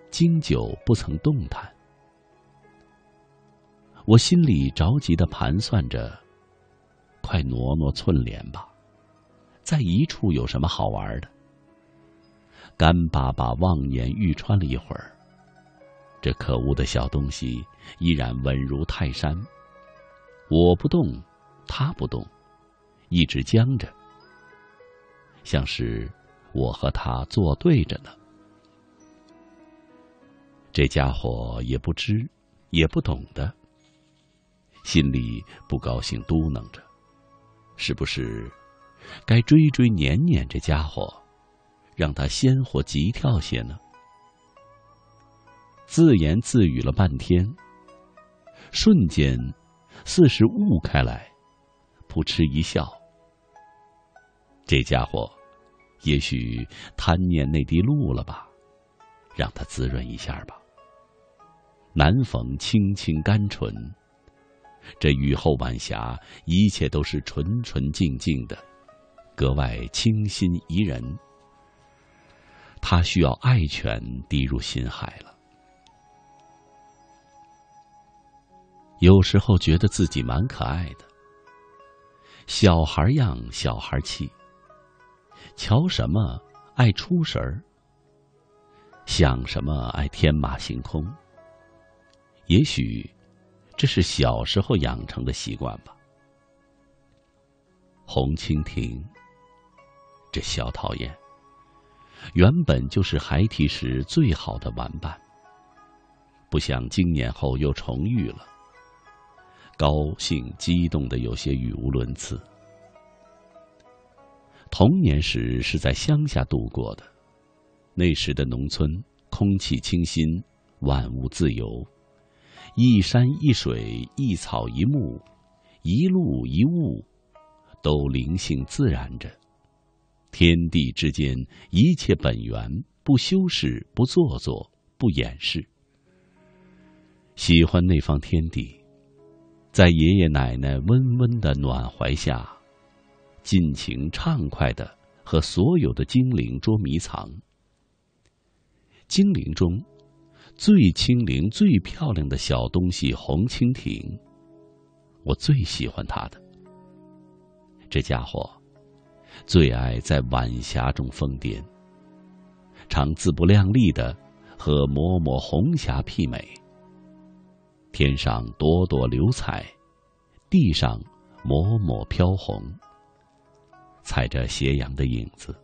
[SPEAKER 2] 经久不曾动弹，我心里着急的盘算着，快挪挪寸帘吧，在一处有什么好玩的？干巴巴望眼欲穿了一会儿，这可恶的小东西依然稳如泰山，我不动，它不动，一直僵着，像是我和它作对着呢。这家伙也不知，也不懂的，心里不高兴，嘟囔着：“是不是该追追撵撵这家伙，让他鲜活急跳些呢？”自言自语了半天，瞬间似是悟开来，扑哧一笑：“这家伙也许贪念那滴露了吧，让他滋润一下吧。”难逢清清甘醇，这雨后晚霞，一切都是纯纯净净的，格外清新宜人。他需要爱泉滴入心海了。有时候觉得自己蛮可爱的，小孩样，小孩气。瞧什么爱出神儿，想什么爱天马行空。也许，这是小时候养成的习惯吧。红蜻蜓，这小讨厌，原本就是孩提时最好的玩伴。不想经年后又重遇了，高兴激动的有些语无伦次。童年时是在乡下度过的，那时的农村空气清新，万物自由。一山一水，一草一木，一路一物，都灵性自然着。天地之间，一切本源，不修饰，不做作，不掩饰。喜欢那方天地，在爷爷奶奶温温的暖怀下，尽情畅快的和所有的精灵捉迷藏。精灵中。最轻灵、最漂亮的小东西红蜻蜓，我最喜欢它的。这家伙最爱在晚霞中疯癫，常自不量力的和抹抹红霞媲美。天上朵朵流彩，地上抹抹飘红。踩着斜阳的影子，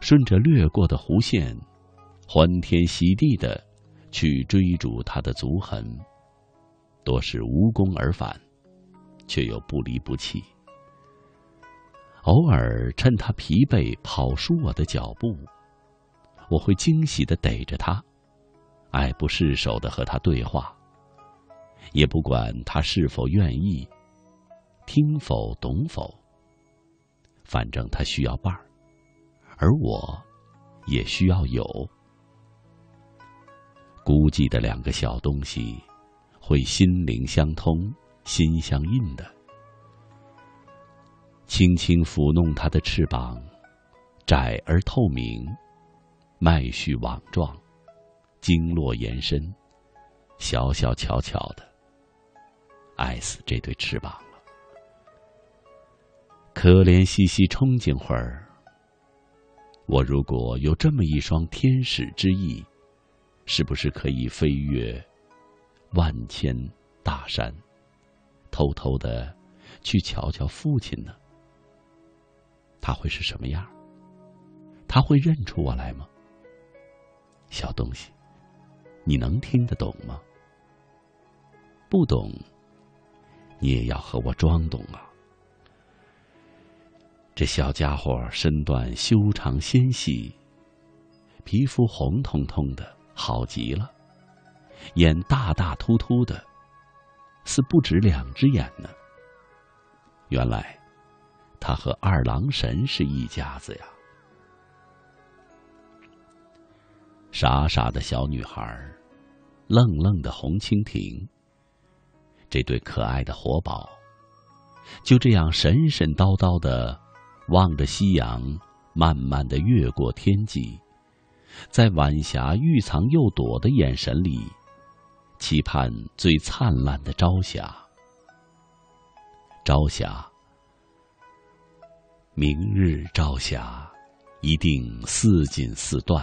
[SPEAKER 2] 顺着掠过的弧线，欢天喜地的。去追逐他的足痕，多是无功而返，却又不离不弃。偶尔趁他疲惫跑输我的脚步，我会惊喜的逮着他，爱不释手的和他对话，也不管他是否愿意，听否懂否。反正他需要伴儿，而我，也需要有。孤寂的两个小东西，会心灵相通、心相印的。轻轻抚弄它的翅膀，窄而透明，脉序网状，经络延伸，小小巧巧的。爱死这对翅膀了，可怜兮兮憧憬会儿。我如果有这么一双天使之翼。是不是可以飞越万千大山，偷偷的去瞧瞧父亲呢？他会是什么样？他会认出我来吗？小东西，你能听得懂吗？不懂，你也要和我装懂啊！这小家伙身段修长纤细，皮肤红彤彤的。好极了，眼大大突突的，似不止两只眼呢。原来，他和二郎神是一家子呀。傻傻的小女孩，愣愣的红蜻蜓，这对可爱的活宝，就这样神神叨叨的望着夕阳，慢慢的越过天际。在晚霞欲藏又躲的眼神里，期盼最灿烂的朝霞。朝霞，明日朝霞，一定似锦似缎。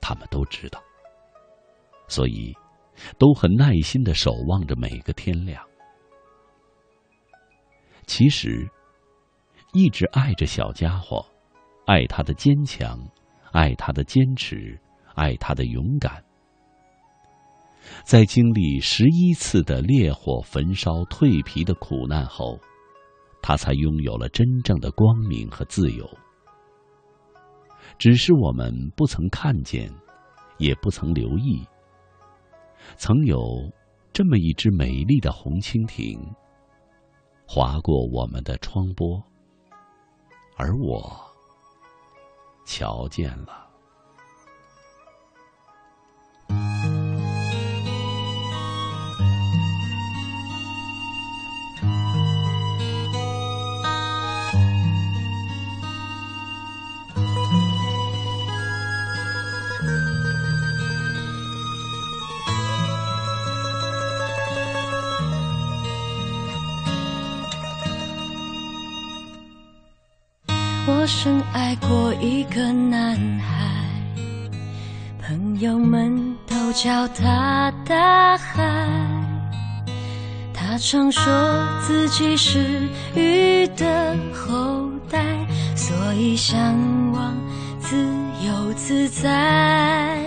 [SPEAKER 2] 他们都知道，所以都很耐心的守望着每个天亮。其实，一直爱着小家伙，爱他的坚强。爱他的坚持，爱他的勇敢。在经历十一次的烈火焚烧、蜕皮的苦难后，他才拥有了真正的光明和自由。只是我们不曾看见，也不曾留意。曾有这么一只美丽的红蜻蜓，划过我们的窗波，而我。瞧见了。
[SPEAKER 3] 叫他大海。他常说自己是鱼的后代，所以向往自由自在。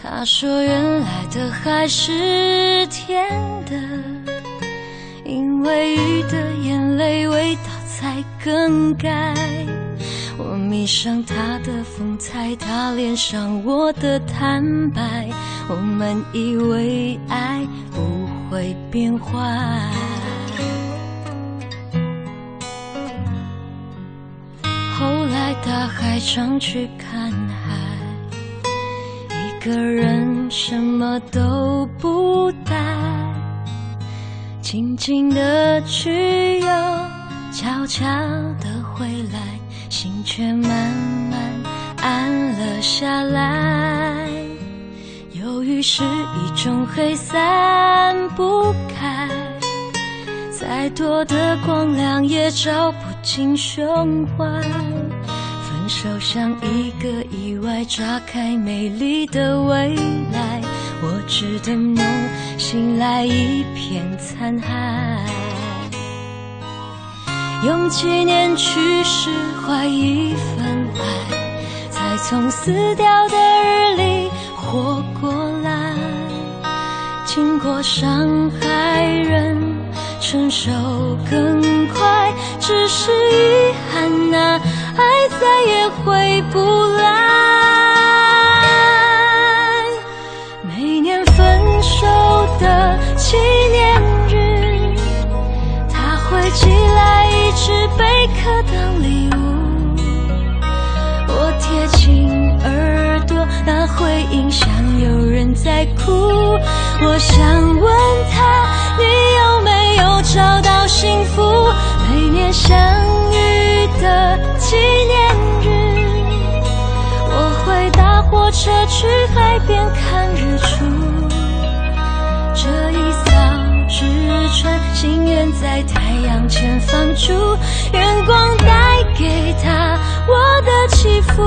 [SPEAKER 3] 他说原来的海是甜的，因为鱼的眼泪味道才更改。迷上他的风采，他恋上我的坦白。我们以为爱不会变坏，后来大海常去看海，一个人什么都不带，静静的去，又悄悄的回来。却慢慢暗了下来，忧郁是一种黑，散不开，再多的光亮也照不进胸怀。分手像一个意外，炸开美丽的未来，我织的梦醒来一片残骸。用几年去释怀一份爱，才从死掉的日里活过来。经过伤害，人承受更快，只是遗憾啊，爱再也回不来。每年分手的纪念日，他会寄来。是贝壳当礼物，我贴近耳朵，那回音响有人在哭。我想问他，你有没有找到幸福？每年相遇的纪念日，我会搭火车去海边看日出。这一扫。纸船，心愿在太阳前放逐，愿光带给他我的祈福，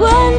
[SPEAKER 3] 想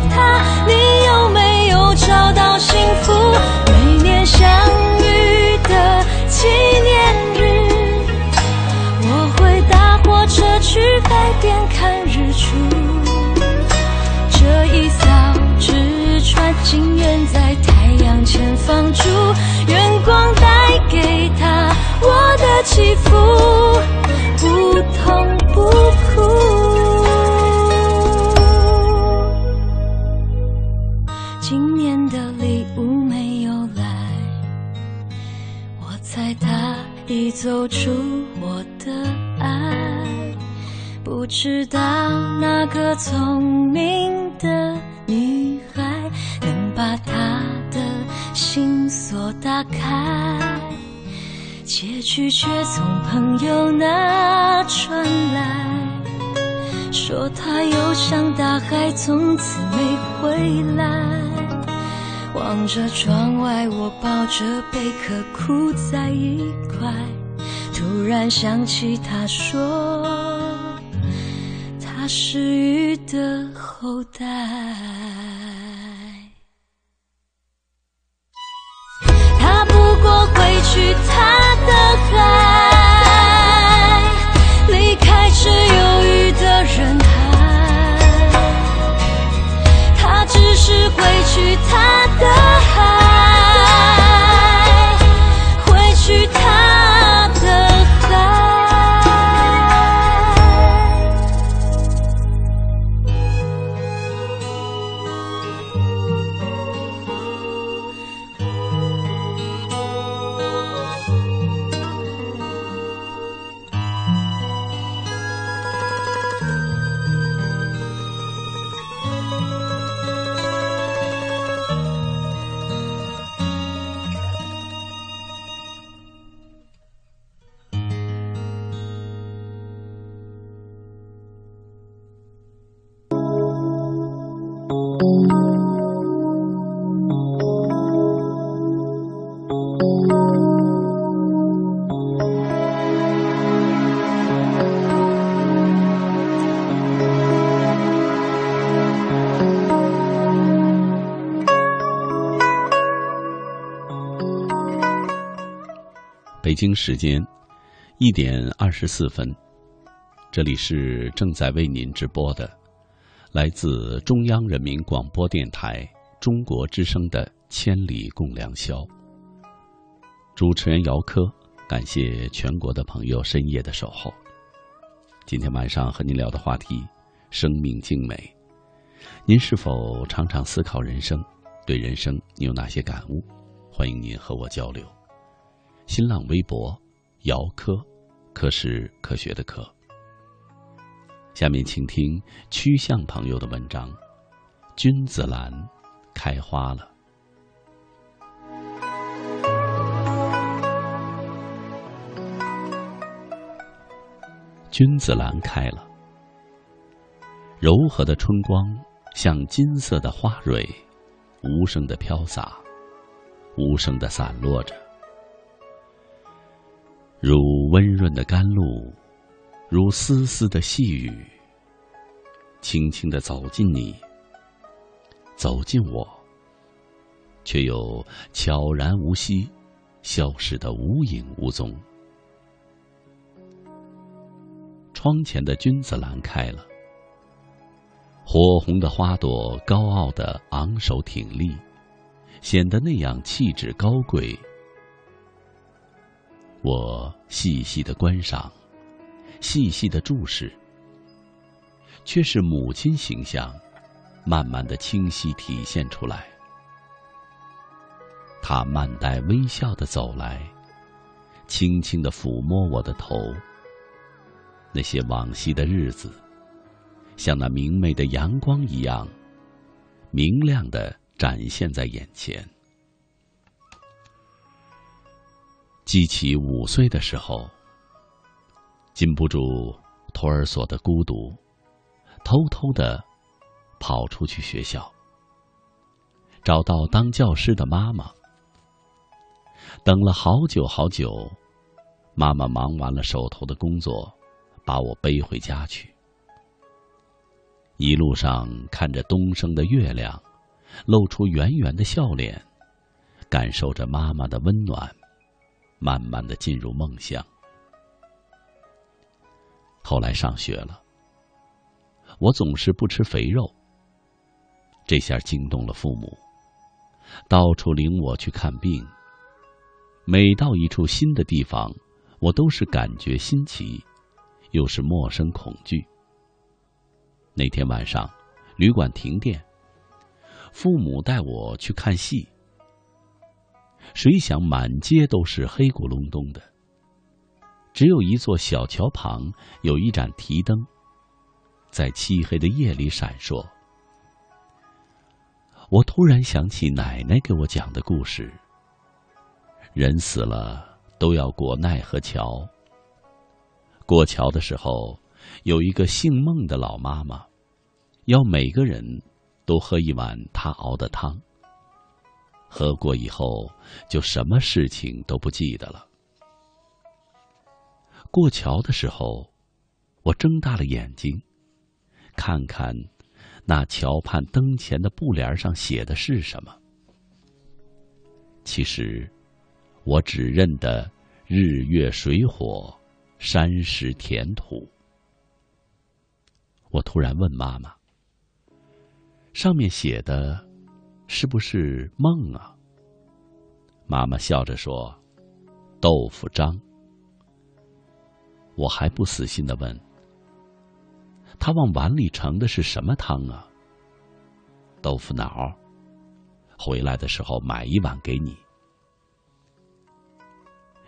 [SPEAKER 3] 知道那个聪明的女孩能。把他的心锁打开，结局却从朋友那传来，说他游向大海，从此没回来。望着窗外，我抱着贝壳哭在一块，突然想起他说，是鱼的后代。他不过会去他的海，离开这忧郁的人海。他只是会去他
[SPEAKER 2] 北京时间一点二十四分，这里是正在为您直播的，来自中央人民广播电台中国之声的《千里共良宵》。主持人姚科，感谢全国的朋友深夜的守候。今天晚上和您聊的话题：生命静美。您是否常常思考人生？对人生你有哪些感悟？欢迎您和我交流。新浪微博：姚科，科是科学的科。下面请听曲向朋友的文章：君子兰开花了。君子兰开了，柔和的春光像金色的花蕊，无声的飘洒，无声的散落着，如温润的甘露，如丝丝的细雨，轻轻的走进你，走进我，却又悄然无息，消失的无影无踪。窗前的君子兰开了，火红的花朵高傲的昂首挺立，显得那样气质高贵。我细细的观赏，细细的注视，却是母亲形象，慢慢的清晰体现出来。她慢带微笑的走来，轻轻的抚摸我的头。那些往昔的日子，像那明媚的阳光一样，明亮的展现在眼前。记起五岁的时候，禁不住托儿所的孤独，偷偷的跑出去学校，找到当教师的妈妈，等了好久好久，妈妈忙完了手头的工作。把我背回家去，一路上看着东升的月亮，露出圆圆的笑脸，感受着妈妈的温暖，慢慢的进入梦乡。后来上学了，我总是不吃肥肉，这下惊动了父母，到处领我去看病。每到一处新的地方，我都是感觉新奇。又是陌生恐惧。那天晚上，旅馆停电，父母带我去看戏。谁想满街都是黑咕隆咚的，只有一座小桥旁有一盏提灯，在漆黑的夜里闪烁。我突然想起奶奶给我讲的故事：人死了都要过奈何桥。过桥的时候，有一个姓孟的老妈妈，要每个人都喝一碗她熬的汤。喝过以后，就什么事情都不记得了。过桥的时候，我睁大了眼睛，看看那桥畔灯前的布帘上写的是什么。其实，我只认得日月水火。山石田土，我突然问妈妈：“上面写的，是不是梦啊？”妈妈笑着说：“豆腐章。”我还不死心的问：“他往碗里盛的是什么汤啊？”豆腐脑。回来的时候买一碗给你。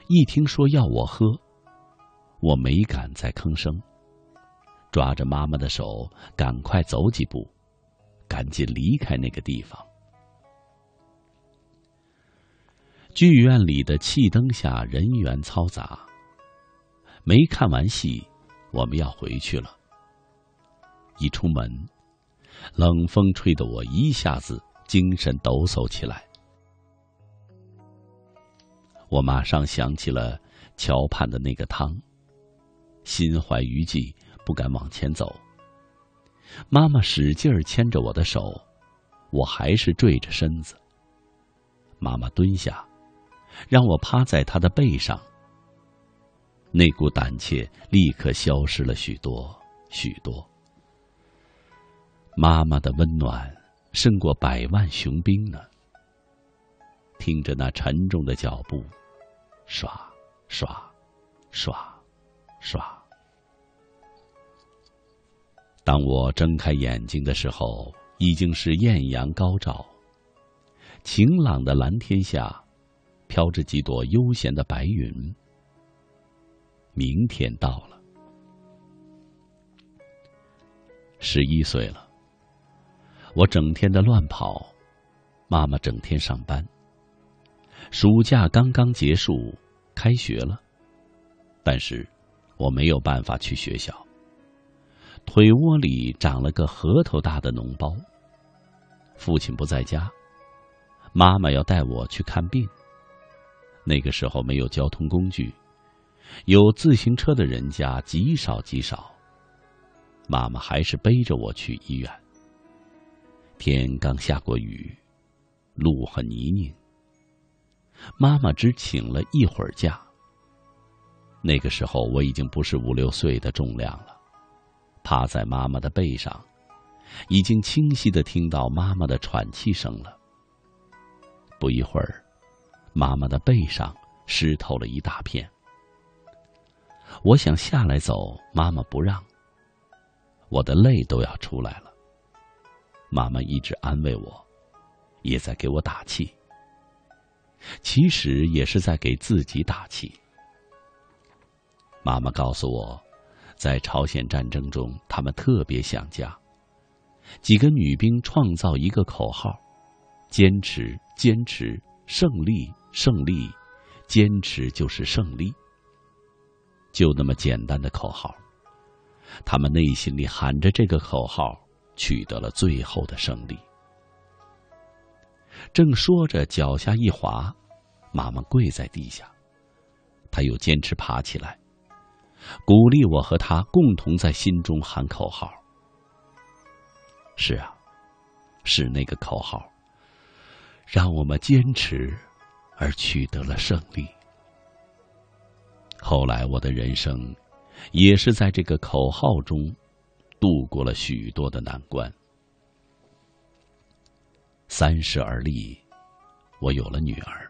[SPEAKER 2] 一听说要我喝。我没敢再吭声，抓着妈妈的手，赶快走几步，赶紧离开那个地方。剧院里的气灯下人员嘈杂。没看完戏，我们要回去了。一出门，冷风吹得我一下子精神抖擞起来。我马上想起了桥畔的那个汤。心怀余悸，不敢往前走。妈妈使劲儿牵着我的手，我还是坠着身子。妈妈蹲下，让我趴在他的背上，那股胆怯立刻消失了许多许多。妈妈的温暖胜过百万雄兵呢。听着那沉重的脚步，刷刷刷刷。当我睁开眼睛的时候，已经是艳阳高照。晴朗的蓝天下，飘着几朵悠闲的白云。明天到了，十一岁了。我整天的乱跑，妈妈整天上班。暑假刚刚结束，开学了，但是我没有办法去学校。腿窝里长了个核桃大的脓包。父亲不在家，妈妈要带我去看病。那个时候没有交通工具，有自行车的人家极少极少。妈妈还是背着我去医院。天刚下过雨，路很泥泞。妈妈只请了一会儿假。那个时候我已经不是五六岁的重量了。趴在妈妈的背上，已经清晰的听到妈妈的喘气声了。不一会儿，妈妈的背上湿透了一大片。我想下来走，妈妈不让。我的泪都要出来了。妈妈一直安慰我，也在给我打气。其实也是在给自己打气。妈妈告诉我。在朝鲜战争中，他们特别想家。几个女兵创造一个口号：“坚持，坚持，胜利，胜利，坚持就是胜利。”就那么简单的口号，他们内心里喊着这个口号，取得了最后的胜利。正说着，脚下一滑，妈妈跪在地下，她又坚持爬起来。鼓励我和他共同在心中喊口号。是啊，是那个口号，让我们坚持，而取得了胜利。后来我的人生，也是在这个口号中，度过了许多的难关。三十而立，我有了女儿，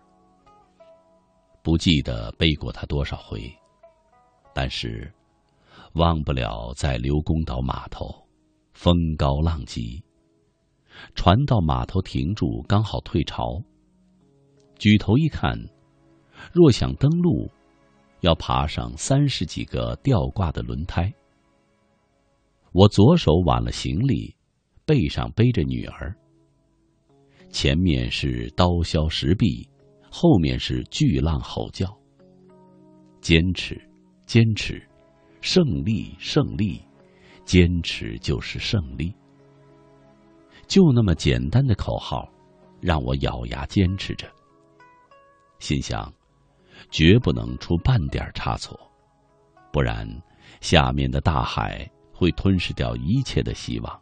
[SPEAKER 2] 不记得背过她多少回。但是，忘不了在刘公岛码头，风高浪急，船到码头停住，刚好退潮。举头一看，若想登陆，要爬上三十几个吊挂的轮胎。我左手挽了行李，背上背着女儿。前面是刀削石壁，后面是巨浪吼叫。坚持。坚持，胜利，胜利，坚持就是胜利。就那么简单的口号，让我咬牙坚持着。心想，绝不能出半点差错，不然下面的大海会吞噬掉一切的希望。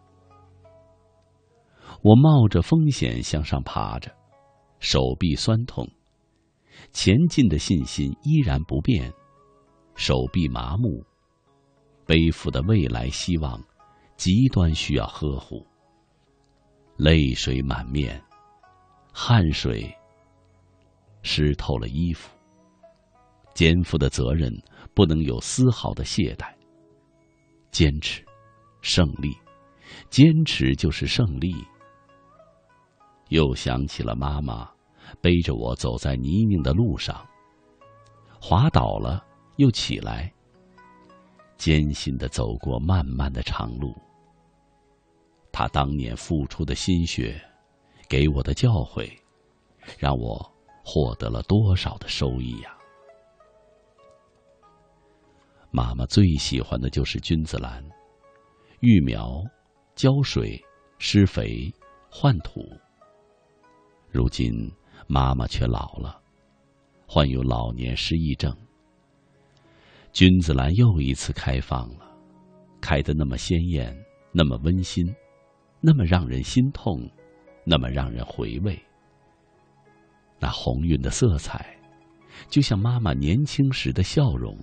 [SPEAKER 2] 我冒着风险向上爬着，手臂酸痛，前进的信心依然不变。手臂麻木，背负的未来希望，极端需要呵护。泪水满面，汗水湿透了衣服。肩负的责任不能有丝毫的懈怠。坚持，胜利，坚持就是胜利。又想起了妈妈，背着我走在泥泞的路上，滑倒了。又起来，艰辛的走过漫漫的长路。他当年付出的心血，给我的教诲，让我获得了多少的收益呀！妈妈最喜欢的就是君子兰，育苗、浇水、施肥、换土。如今妈妈却老了，患有老年失忆症。君子兰又一次开放了，开得那么鲜艳，那么温馨，那么让人心痛，那么让人回味。那红晕的色彩，就像妈妈年轻时的笑容，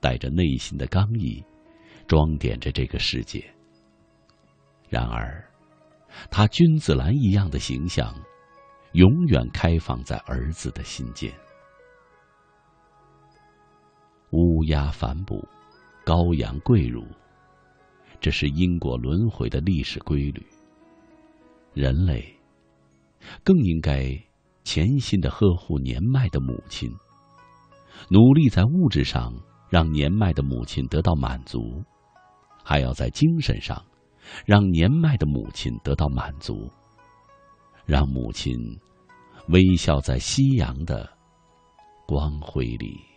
[SPEAKER 2] 带着内心的刚毅，装点着这个世界。然而，他君子兰一样的形象，永远开放在儿子的心间。乌鸦反哺，羔羊跪乳，这是因果轮回的历史规律。人类更应该潜心的呵护年迈的母亲，努力在物质上让年迈的母亲得到满足，还要在精神上让年迈的母亲得到满足，让母亲微笑在夕阳的光辉里。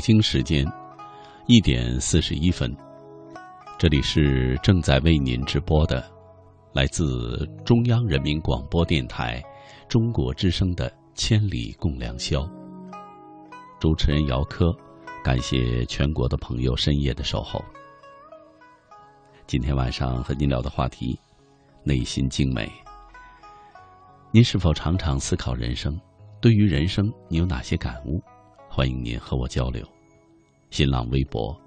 [SPEAKER 2] 北京时间一点四十一分，这里是正在为您直播的，来自中央人民广播电台中国之声的《千里共良宵》。主持人姚科，感谢全国的朋友深夜的守候。今天晚上和您聊的话题，内心静美。您是否常常思考人生？对于人生，你有哪些感悟？欢迎您和我交流。新浪微博，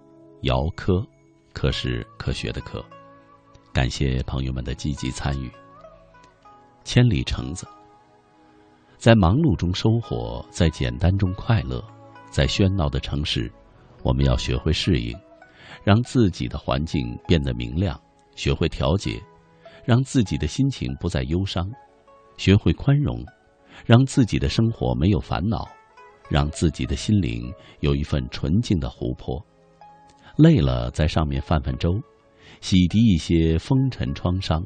[SPEAKER 2] 姚科，科是科学的科。感谢朋友们的积极参与。千里橙子，在忙碌中收获，在简单中快乐，在喧闹的城市，我们要学会适应，让自己的环境变得明亮；学会调节，让自己的心情不再忧伤；学会宽容，让自己的生活没有烦恼。让自己的心灵有一份纯净的湖泊，累了在上面泛泛舟，洗涤一些风尘创伤，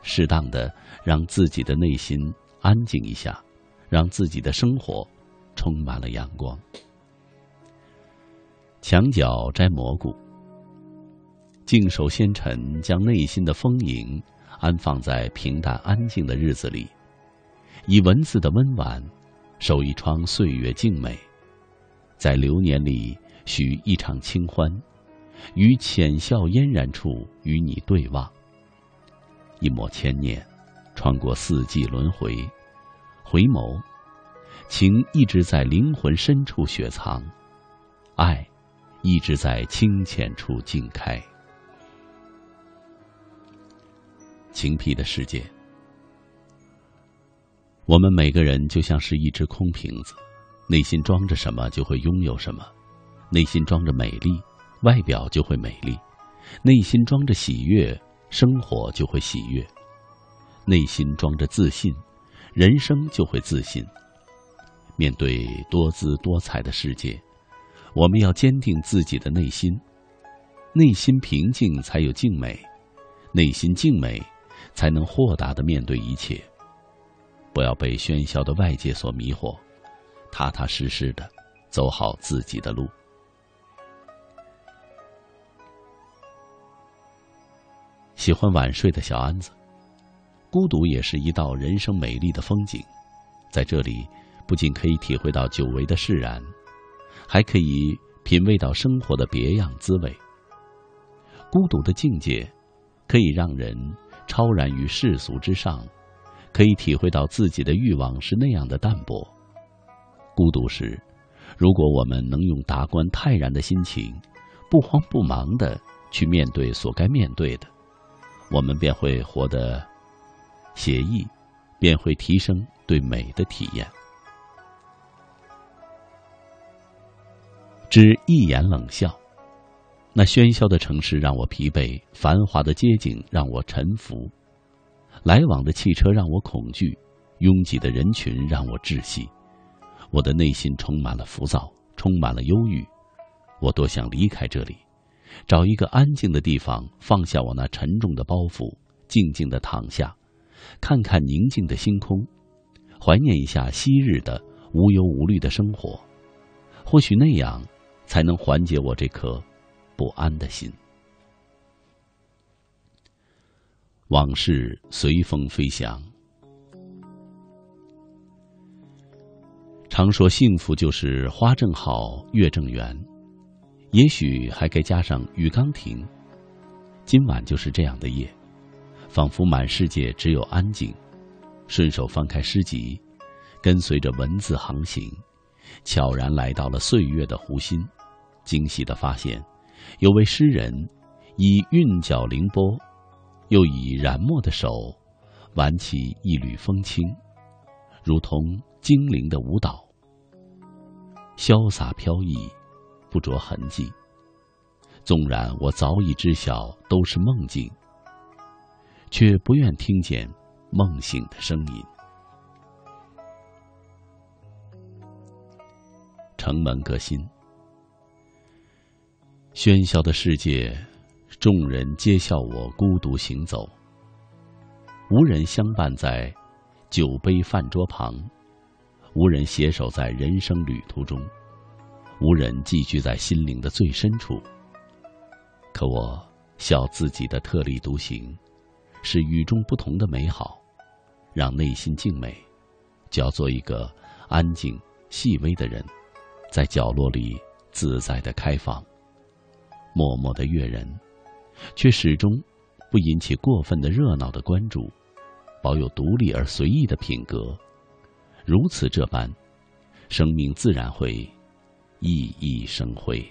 [SPEAKER 2] 适当的让自己的内心安静一下，让自己的生活充满了阳光。墙角摘蘑菇，静守仙尘，将内心的丰盈安放在平淡安静的日子里，以文字的温婉。守一窗岁月静美，在流年里许一场清欢，于浅笑嫣然处与你对望。一抹千念，穿过四季轮回，回眸，情一直在灵魂深处雪藏，爱一直在清浅处静开。晴僻的世界。我们每个人就像是一只空瓶子，内心装着什么就会拥有什么。内心装着美丽，外表就会美丽；内心装着喜悦，生活就会喜悦；内心装着自信，人生就会自信。面对多姿多彩的世界，我们要坚定自己的内心。内心平静，才有静美；内心静美，才能豁达的面对一切。不要被喧嚣的外界所迷惑，踏踏实实的走好自己的路。喜欢晚睡的小安子，孤独也是一道人生美丽的风景。在这里，不仅可以体会到久违的释然，还可以品味到生活的别样滋味。孤独的境界，可以让人超然于世俗之上。可以体会到自己的欲望是那样的淡薄。孤独时，如果我们能用达观泰然的心情，不慌不忙的去面对所该面对的，我们便会活得写意，便会提升对美的体验。只一眼冷笑，那喧嚣的城市让我疲惫，繁华的街景让我沉浮。来往的汽车让我恐惧，拥挤的人群让我窒息，我的内心充满了浮躁，充满了忧郁。我多想离开这里，找一个安静的地方，放下我那沉重的包袱，静静的躺下，看看宁静的星空，怀念一下昔日的无忧无虑的生活。或许那样，
[SPEAKER 3] 才能缓解我这颗不安的心。往事随风飞翔。常说幸福就是花正好，月正圆，也许还该加上雨刚停。今晚就是这样的夜，仿佛满世界只有安静。顺手翻开诗集，跟随着文字航行，悄然来到了岁月的湖心，惊喜的发现，有位诗人以韵脚凌波。又以染墨的手，挽起一缕风轻，如同精灵的舞蹈，潇洒飘逸，不着痕迹。纵然我早已知晓都是梦境，却不愿听见梦醒的声音。城门革新，喧嚣的世界。众人皆笑我孤独行走，无人相伴在酒杯饭桌旁，无人携手在人生旅途中，无人寄居在心灵的最深处。可我笑自己的特立独行，是与众不同的美好，让内心静美，就要做一个安静细微的人，在角落里自在的开放，默默的悦人。却始终不引起过分的热闹的关注，保有独立而随意的品格，如此这般，生命自然会熠熠生辉。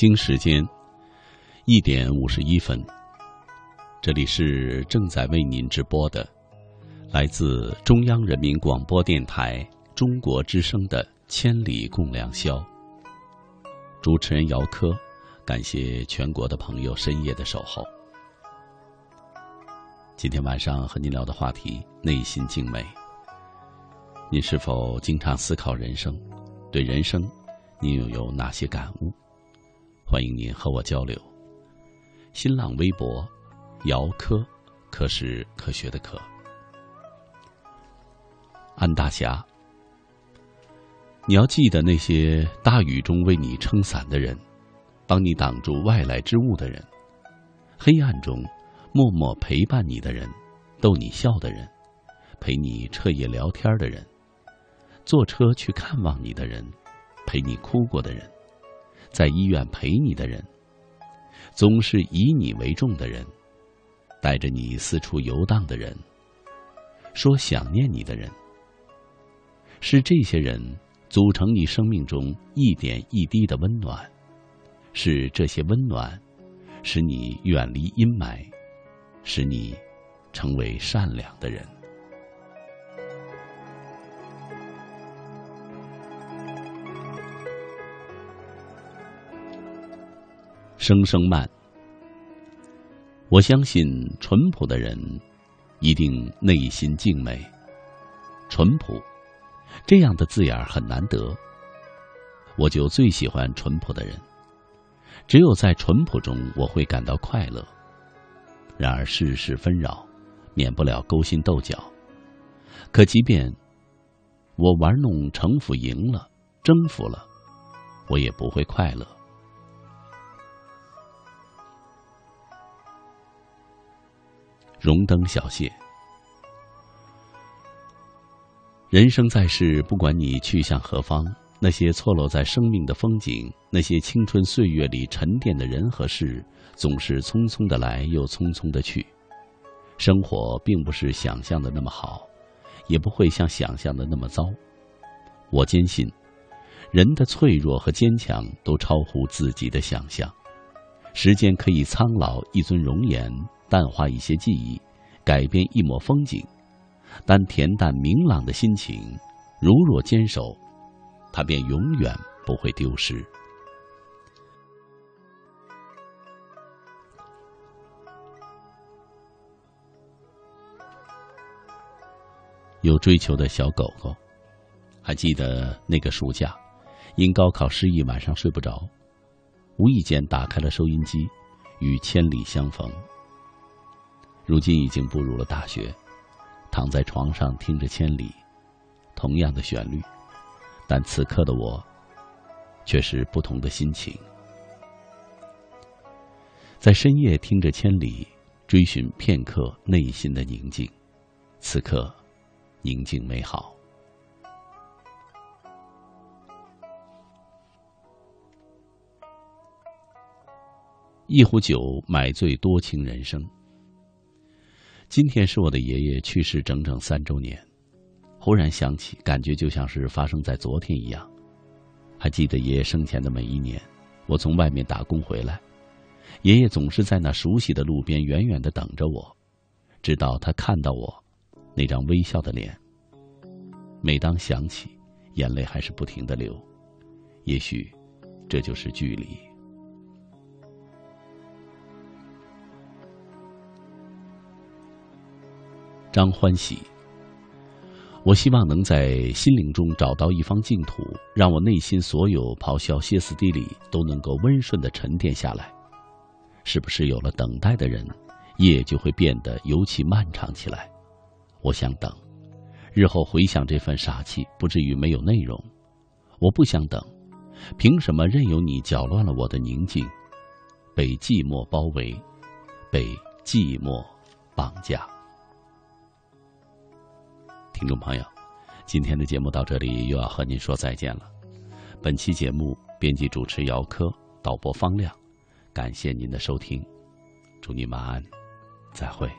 [SPEAKER 2] 京时间一点五十一分，这里是正在为您直播的，来自中央人民广播电台中国之声的《千里共良宵》。主持人姚科，感谢全国的朋友深夜的守候。今天晚上和您聊的话题：内心静美。您是否经常思考人生？对人生，您又有哪些感悟？欢迎您和我交流。新浪微博：姚科，科是科学的科。安大侠。你要记得那些大雨中为你撑伞的人，帮你挡住外来之物的人，黑暗中默默陪伴你的人，逗你笑的人，陪你彻夜聊天的人，坐车去看望你的人，陪你哭过的人，在医院陪你的人，总是以你为重的人，带着你四处游荡的人，说想念你的人，是这些人。组成你生命中一点一滴的温暖，是这些温暖，使你远离阴霾，使你成为善良的人。声声慢，我相信淳朴的人一定内心静美，淳朴。这样的字眼很难得，我就最喜欢淳朴的人。只有在淳朴中，我会感到快乐。然而世事纷扰，免不了勾心斗角。可即便我玩弄城府赢了，征服了，我也不会快乐。荣登小谢。人生在世，不管你去向何方，那些错落在生命的风景，那些青春岁月里沉淀的人和事，总是匆匆的来，又匆匆的去。生活并不是想象的那么好，也不会像想象的那么糟。我坚信，人的脆弱和坚强都超乎自己的想象。时间可以苍老一尊容颜，淡化一些记忆，改变一抹风景。但恬淡明朗的心情，如若坚守，它便永远不会丢失。有追求的小狗狗，还记得那个暑假，因高考失意，晚上睡不着，无意间打开了收音机，与千里相逢。如今已经步入了大学。躺在床上听着《千里》，同样的旋律，但此刻的我，却是不同的心情。在深夜听着《千里》，追寻片刻内心的宁静，此刻宁静美好。一壶酒，买醉多情人生。今天是我的爷爷去世整整三周年，忽然想起，感觉就像是发生在昨天一样。还记得爷爷生前的每一年，我从外面打工回来，爷爷总是在那熟悉的路边远远的等着我，直到他看到我那张微笑的脸。每当想起，眼泪还是不停的流。也许，这就是距离。张欢喜，我希望能在心灵中找到一方净土，让我内心所有咆哮歇斯底里都能够温顺的沉淀下来。是不是有了等待的人，夜就会变得尤其漫长起来？我想等，日后回想这份傻气，不至于没有内容。我不想等，凭什么任由你搅乱了我的宁静？被寂寞包围，被寂寞绑架。听众朋友，今天的节目到这里又要和您说再见了。本期节目编辑主持姚科，导播方亮，感谢您的收听，祝您晚安，再会。